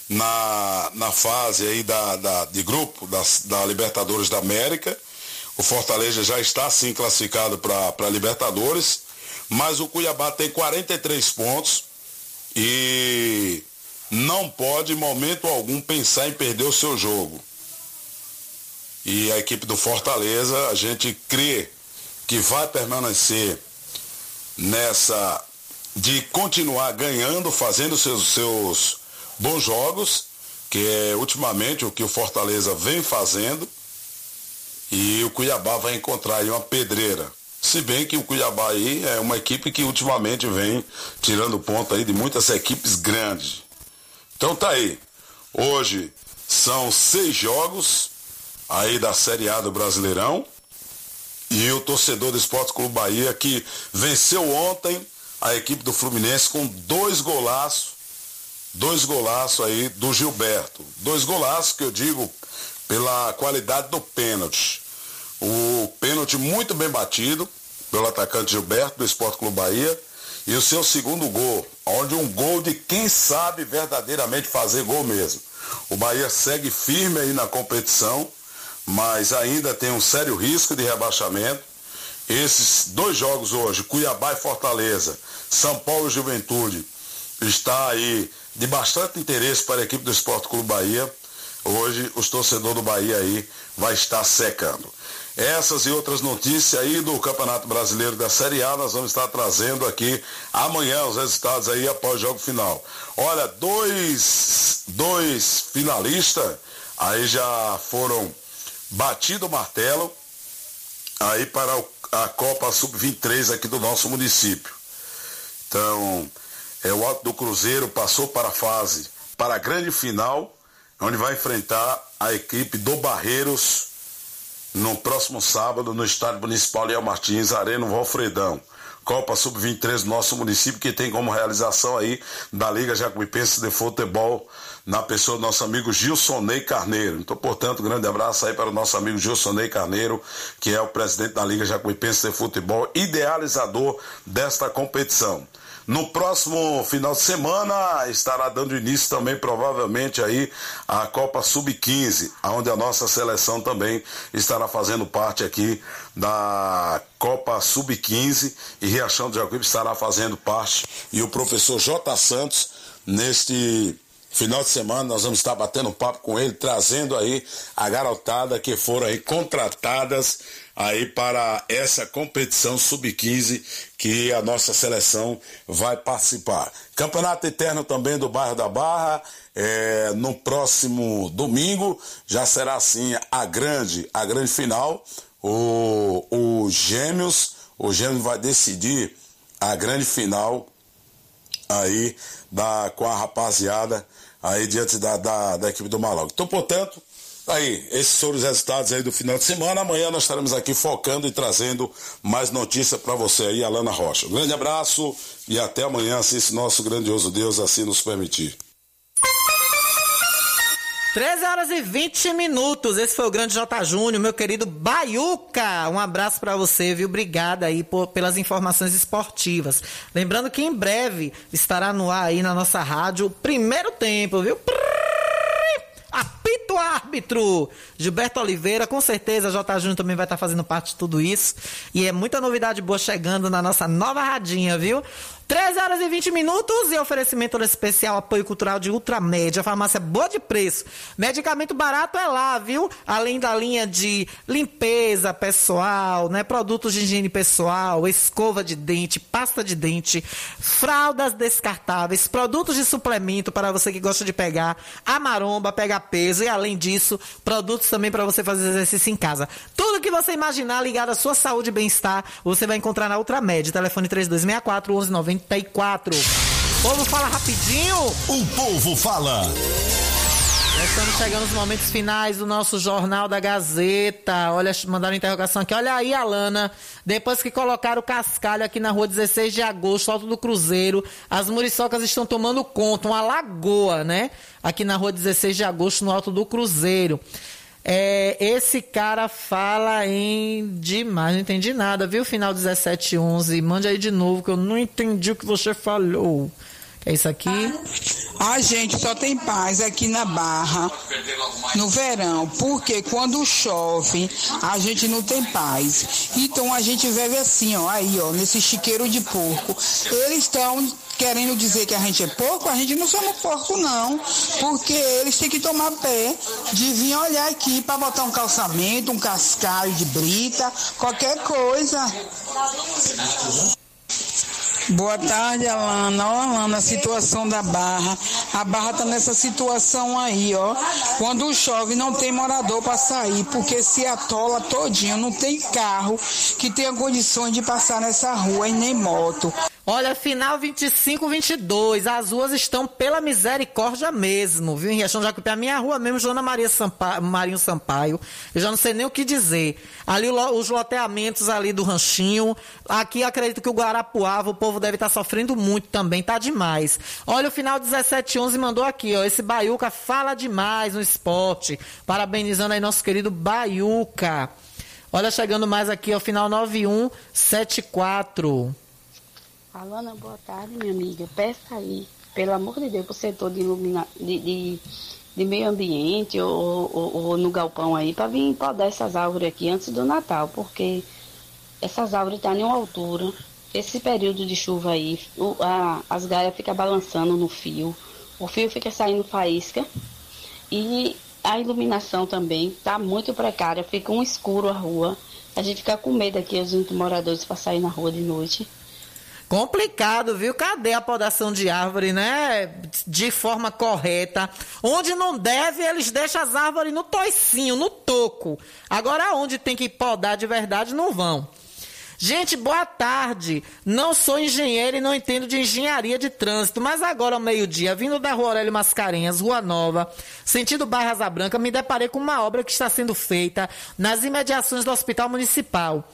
U: na, na fase aí da, da de grupo da, da Libertadores da América. O Fortaleza já está sim classificado para Libertadores, mas o Cuiabá tem 43 pontos e não pode, em momento algum, pensar em perder o seu jogo. E a equipe do Fortaleza, a gente crê que vai permanecer nessa de continuar ganhando, fazendo seus, seus bons jogos, que é ultimamente o que o Fortaleza vem fazendo. E o Cuiabá vai encontrar aí uma pedreira. Se bem que o Cuiabá aí é uma equipe que ultimamente vem tirando ponto aí de muitas equipes grandes. Então tá aí. Hoje são seis jogos, aí da Série A do Brasileirão. E o torcedor do Esporte Clube Bahia que venceu ontem a equipe do Fluminense com dois golaços, dois golaços aí do Gilberto. Dois golaços que eu digo pela qualidade do pênalti. O pênalti muito bem batido pelo atacante Gilberto do Esporte Clube Bahia. E o seu segundo gol, onde um gol de quem sabe verdadeiramente fazer gol mesmo. O Bahia segue firme aí na competição mas ainda tem um sério risco de rebaixamento. Esses dois jogos hoje, Cuiabá e Fortaleza, São Paulo e Juventude, está aí de bastante interesse para a equipe do Esporte Clube Bahia. Hoje, os torcedores do Bahia aí vai estar secando. Essas e outras notícias aí do Campeonato Brasileiro da Série A, nós vamos estar trazendo aqui amanhã os resultados aí após o jogo final. Olha, dois, dois finalistas aí já foram batido o martelo aí para a Copa Sub-23 aqui do nosso município. Então, é, o Alto do Cruzeiro passou para a fase, para a grande final, onde vai enfrentar a equipe do Barreiros no próximo sábado no Estádio Municipal Leal Martins, Arena Valfredão. Copa Sub-23 do nosso município, que tem como realização aí da Liga Jacuipense de Futebol na pessoa do nosso amigo Gilson Ney Carneiro. Então, portanto, grande abraço aí para o nosso amigo Gilson Ney Carneiro, que é o presidente da Liga Jacuipense de Futebol, idealizador desta competição. No próximo final de semana estará dando início também provavelmente aí a Copa Sub-15, onde a nossa seleção também estará fazendo parte aqui da Copa Sub-15 e Riachão de Jacuípe estará fazendo parte e o professor J. Santos neste Final de semana nós vamos estar batendo papo com ele, trazendo aí a garotada que foram aí contratadas aí para essa competição sub-15 que a nossa seleção vai participar. Campeonato Eterno também do bairro da Barra, é, no próximo domingo já será assim a grande, a grande final. O, o Gêmeos, o Gêmeos vai decidir a grande final aí da, com a rapaziada aí diante da, da, da equipe do Malawi. Então, portanto, aí, esses foram os resultados aí do final de semana. Amanhã nós estaremos aqui focando e trazendo mais notícias para você aí, Alana Rocha. Um grande abraço e até amanhã, se esse nosso grandioso Deus assim nos permitir.
B: 13 horas e 20 minutos. Esse foi o grande J. Júnior, meu querido Baiuca. Um abraço para você, viu? Obrigada aí por, pelas informações esportivas. Lembrando que em breve estará no ar aí na nossa rádio o primeiro tempo, viu? Apito árbitro Gilberto Oliveira. Com certeza, J. Júnior também vai estar fazendo parte de tudo isso. E é muita novidade boa chegando na nossa nova radinha, viu? 13 horas e 20 minutos e oferecimento especial apoio cultural de Ultramédia, farmácia boa de preço. Medicamento barato é lá, viu? Além da linha de limpeza pessoal, né? Produtos de higiene pessoal, escova de dente, pasta de dente, fraldas descartáveis, produtos de suplemento para você que gosta de pegar a maromba, pegar peso e além disso, produtos também para você fazer exercício em casa. Tudo que você imaginar ligado à sua saúde e bem-estar, você vai encontrar na Ultramed. Telefone 3264 1190 94. O povo fala rapidinho.
J: O povo fala.
B: Já estamos chegando nos momentos finais do nosso Jornal da Gazeta. Olha, mandaram interrogação aqui. Olha aí, Alana. Depois que colocaram o cascalho aqui na rua 16 de agosto, alto do Cruzeiro, as muriçocas estão tomando conta. Uma lagoa, né? Aqui na rua 16 de agosto, no alto do Cruzeiro. É, esse cara fala em demais, não entendi nada, viu? Final 1711. Mande aí de novo, que eu não entendi o que você falou. É isso aqui?
V: A gente só tem paz aqui na Barra no verão, porque quando chove a gente não tem paz. Então a gente vive assim, ó, aí, ó, nesse chiqueiro de porco. Eles estão querendo dizer que a gente é porco, a gente não somos porco não, porque eles têm que tomar pé de vir olhar aqui para botar um calçamento, um cascalho de brita, qualquer coisa. Boa tarde, Alana. Ó, Alana, a situação da Barra. A Barra tá nessa situação aí, ó. Quando chove, não tem morador para sair, porque se atola todinho, não tem carro que tenha condições de passar nessa rua e nem moto.
B: Olha, final 25, 22. As ruas estão pela misericórdia mesmo, viu? Em Riachão Jacupi, a minha rua mesmo, Joana Maria Sampaio, Marinho Sampaio. Eu já não sei nem o que dizer. Ali os loteamentos ali do ranchinho. Aqui acredito que o Guarapuava, o povo deve estar sofrendo muito também, tá demais. Olha, o final 1711 mandou aqui, ó. Esse Baiuca fala demais no esporte. Parabenizando aí nosso querido Baiuca. Olha, chegando mais aqui, ó, final 9174.
W: Alana, boa tarde, minha amiga. Peça aí, pelo amor de Deus, para o setor de, ilumina... de, de, de meio ambiente ou, ou, ou, no galpão aí, para vir podar essas árvores aqui antes do Natal, porque essas árvores estão tá em uma altura. Esse período de chuva aí, o, a, as galhas ficam balançando no fio, o fio fica saindo faísca e a iluminação também está muito precária, fica um escuro a rua. A gente fica com medo aqui, os moradores, para sair na rua de noite.
B: Complicado, viu? Cadê a podação de árvore, né? De forma correta. Onde não deve, eles deixam as árvores no toicinho, no toco. Agora, onde tem que podar de verdade, não vão. Gente, boa tarde. Não sou engenheiro e não entendo de engenharia de trânsito, mas agora ao meio-dia, vindo da Rua Aurélio Mascarenhas, Rua Nova, sentido Barra Asa Branca, me deparei com uma obra que está sendo feita nas imediações do Hospital Municipal.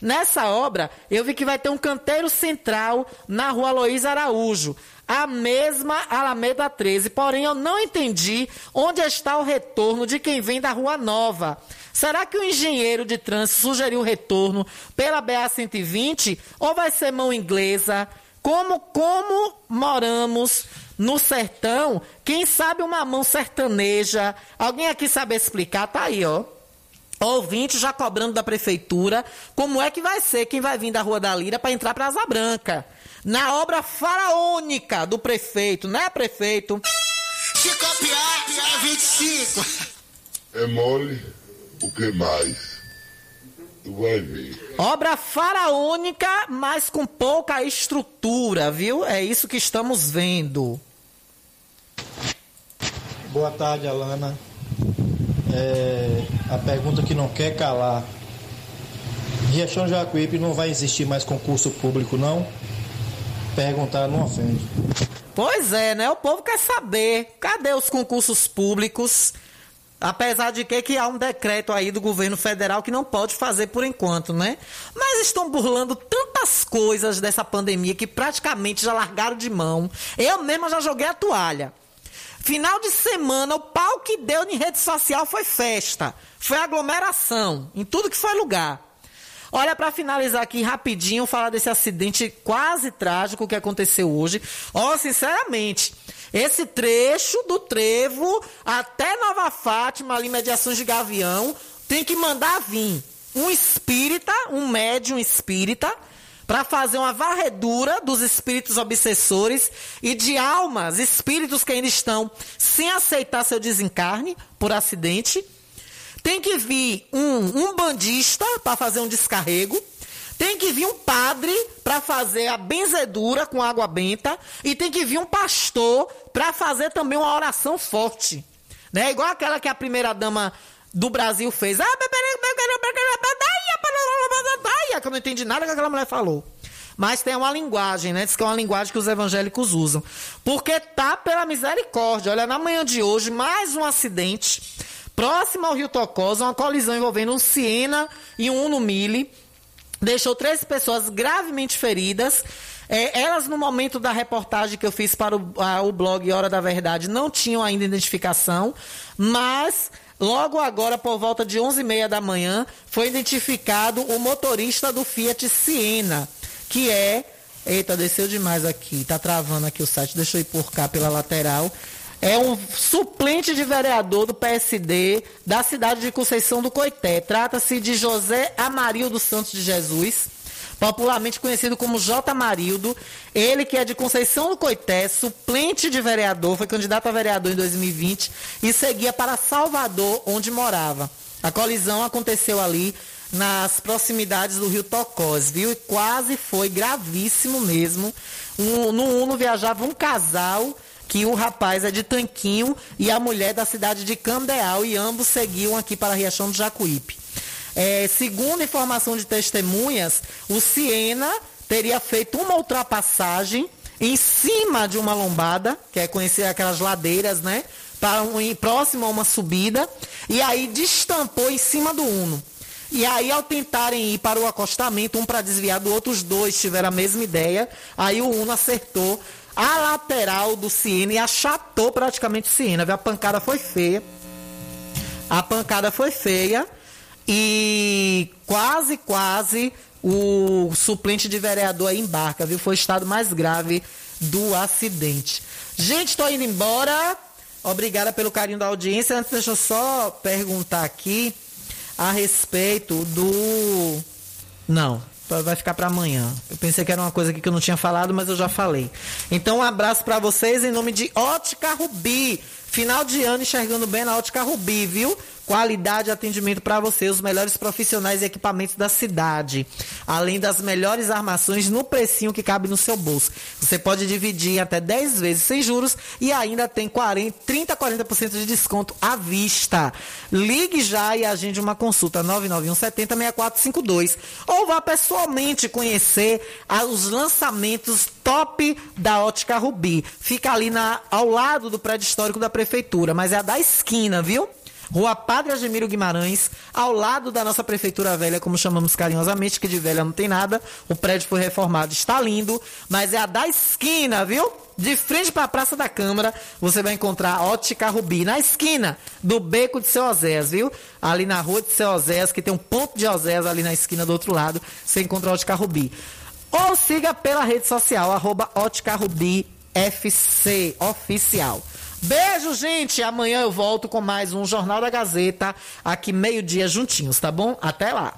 B: Nessa obra, eu vi que vai ter um canteiro central na rua Luiz Araújo, a mesma Alameda 13. Porém, eu não entendi onde está o retorno de quem vem da Rua Nova. Será que o engenheiro de trânsito sugeriu o retorno pela BA 120 ou vai ser mão inglesa? Como, como moramos no sertão, quem sabe uma mão sertaneja? Alguém aqui sabe explicar? Tá aí, ó. Ouvinte já cobrando da prefeitura como é que vai ser quem vai vir da Rua da Lira para entrar para Asa Branca. Na obra faraônica do prefeito, né, prefeito?
K: Se copiar, é 25.
C: É mole, o que mais? Tu vai ver.
B: Obra faraônica, mas com pouca estrutura, viu? É isso que estamos vendo.
X: Boa tarde, Alana é, a pergunta que não quer calar. Riachão Jacuípe não vai existir mais concurso público, não? Perguntar não ofende.
B: Pois é, né? O povo quer saber. Cadê os concursos públicos? Apesar de que, que há um decreto aí do governo federal que não pode fazer por enquanto, né? Mas estão burlando tantas coisas dessa pandemia que praticamente já largaram de mão. Eu mesma já joguei a toalha. Final de semana, o pau que deu em rede social foi festa, foi aglomeração, em tudo que foi lugar. Olha, para finalizar aqui rapidinho, falar desse acidente quase trágico que aconteceu hoje. Ó, oh, sinceramente, esse trecho do trevo até Nova Fátima, ali, mediações de Gavião, tem que mandar vir um espírita, um médium espírita, para fazer uma varredura dos espíritos obsessores e de almas, espíritos que ainda estão sem aceitar seu desencarne por acidente. Tem que vir um, um bandista para fazer um descarrego. Tem que vir um padre para fazer a benzedura com água benta. E tem que vir um pastor para fazer também uma oração forte. Né? Igual aquela que a primeira dama do Brasil fez. Ah, que eu não entendi nada que aquela mulher falou. Mas tem uma linguagem, né? Diz que é uma linguagem que os evangélicos usam. Porque tá pela misericórdia. Olha, na manhã de hoje, mais um acidente. Próximo ao Rio Tocosa, uma colisão envolvendo um Siena e um Uno Mille. Deixou três pessoas gravemente feridas. É, elas, no momento da reportagem que eu fiz para o, a, o blog Hora da Verdade, não tinham ainda identificação, mas Logo agora, por volta de 11h30 da manhã, foi identificado o motorista do Fiat Siena, que é. Eita, desceu demais aqui, tá travando aqui o site, deixa eu ir por cá pela lateral. É um suplente de vereador do PSD da cidade de Conceição do Coité. Trata-se de José Amarildo Santos de Jesus popularmente conhecido como J. Marildo. Ele que é de Conceição do Coité, suplente de vereador, foi candidato a vereador em 2020 e seguia para Salvador, onde morava. A colisão aconteceu ali nas proximidades do rio Tocós, viu? E quase foi gravíssimo mesmo. Um, no Uno viajava um casal que o rapaz é de Tanquinho e a mulher da cidade de Candeal e ambos seguiam aqui para a Riachão do Jacuípe. É, segundo informação de testemunhas, o Siena teria feito uma ultrapassagem em cima de uma lombada, que é conhecer aquelas ladeiras, né? Para um, próximo a uma subida, e aí destampou em cima do Uno. E aí, ao tentarem ir para o acostamento, um para desviar do outro, os dois tiveram a mesma ideia. Aí o Uno acertou a lateral do Siena e achatou praticamente o Siena. A pancada foi feia. A pancada foi feia. E quase, quase o suplente de vereador embarca, viu? Foi o estado mais grave do acidente. Gente, estou indo embora. Obrigada pelo carinho da audiência. Antes, deixa eu só perguntar aqui a respeito do. Não, vai ficar para amanhã. Eu pensei que era uma coisa aqui que eu não tinha falado, mas eu já falei. Então, um abraço para vocês em nome de Ótica Rubi. Final de ano enxergando bem na Ótica Rubi, viu? Qualidade e atendimento para você, os melhores profissionais e equipamentos da cidade. Além das melhores armações no precinho que cabe no seu bolso. Você pode dividir até 10 vezes sem juros e ainda tem 40, 30 a 40% de desconto à vista. Ligue já e agende uma consulta 991 70 6452 ou vá pessoalmente conhecer os lançamentos top da Ótica Rubi. Fica ali na, ao lado do prédio histórico da prefeitura, mas é a da esquina, viu? Rua Padre Ademiro Guimarães, ao lado da nossa prefeitura velha, como chamamos carinhosamente, que de velha não tem nada. O prédio foi reformado, está lindo, mas é a da esquina, viu? De frente para a Praça da Câmara, você vai encontrar a Ótica Rubi, na esquina do Beco de Seu Oséias, viu? Ali na Rua de Seu Oséias, que tem um ponto de Oséias ali na esquina do outro lado, você encontra Ótica Rubi. Ou siga pela rede social, arroba Ótica Rubi FC Oficial. Beijo, gente. Amanhã eu volto com mais um Jornal da Gazeta, aqui meio-dia juntinhos, tá bom? Até lá.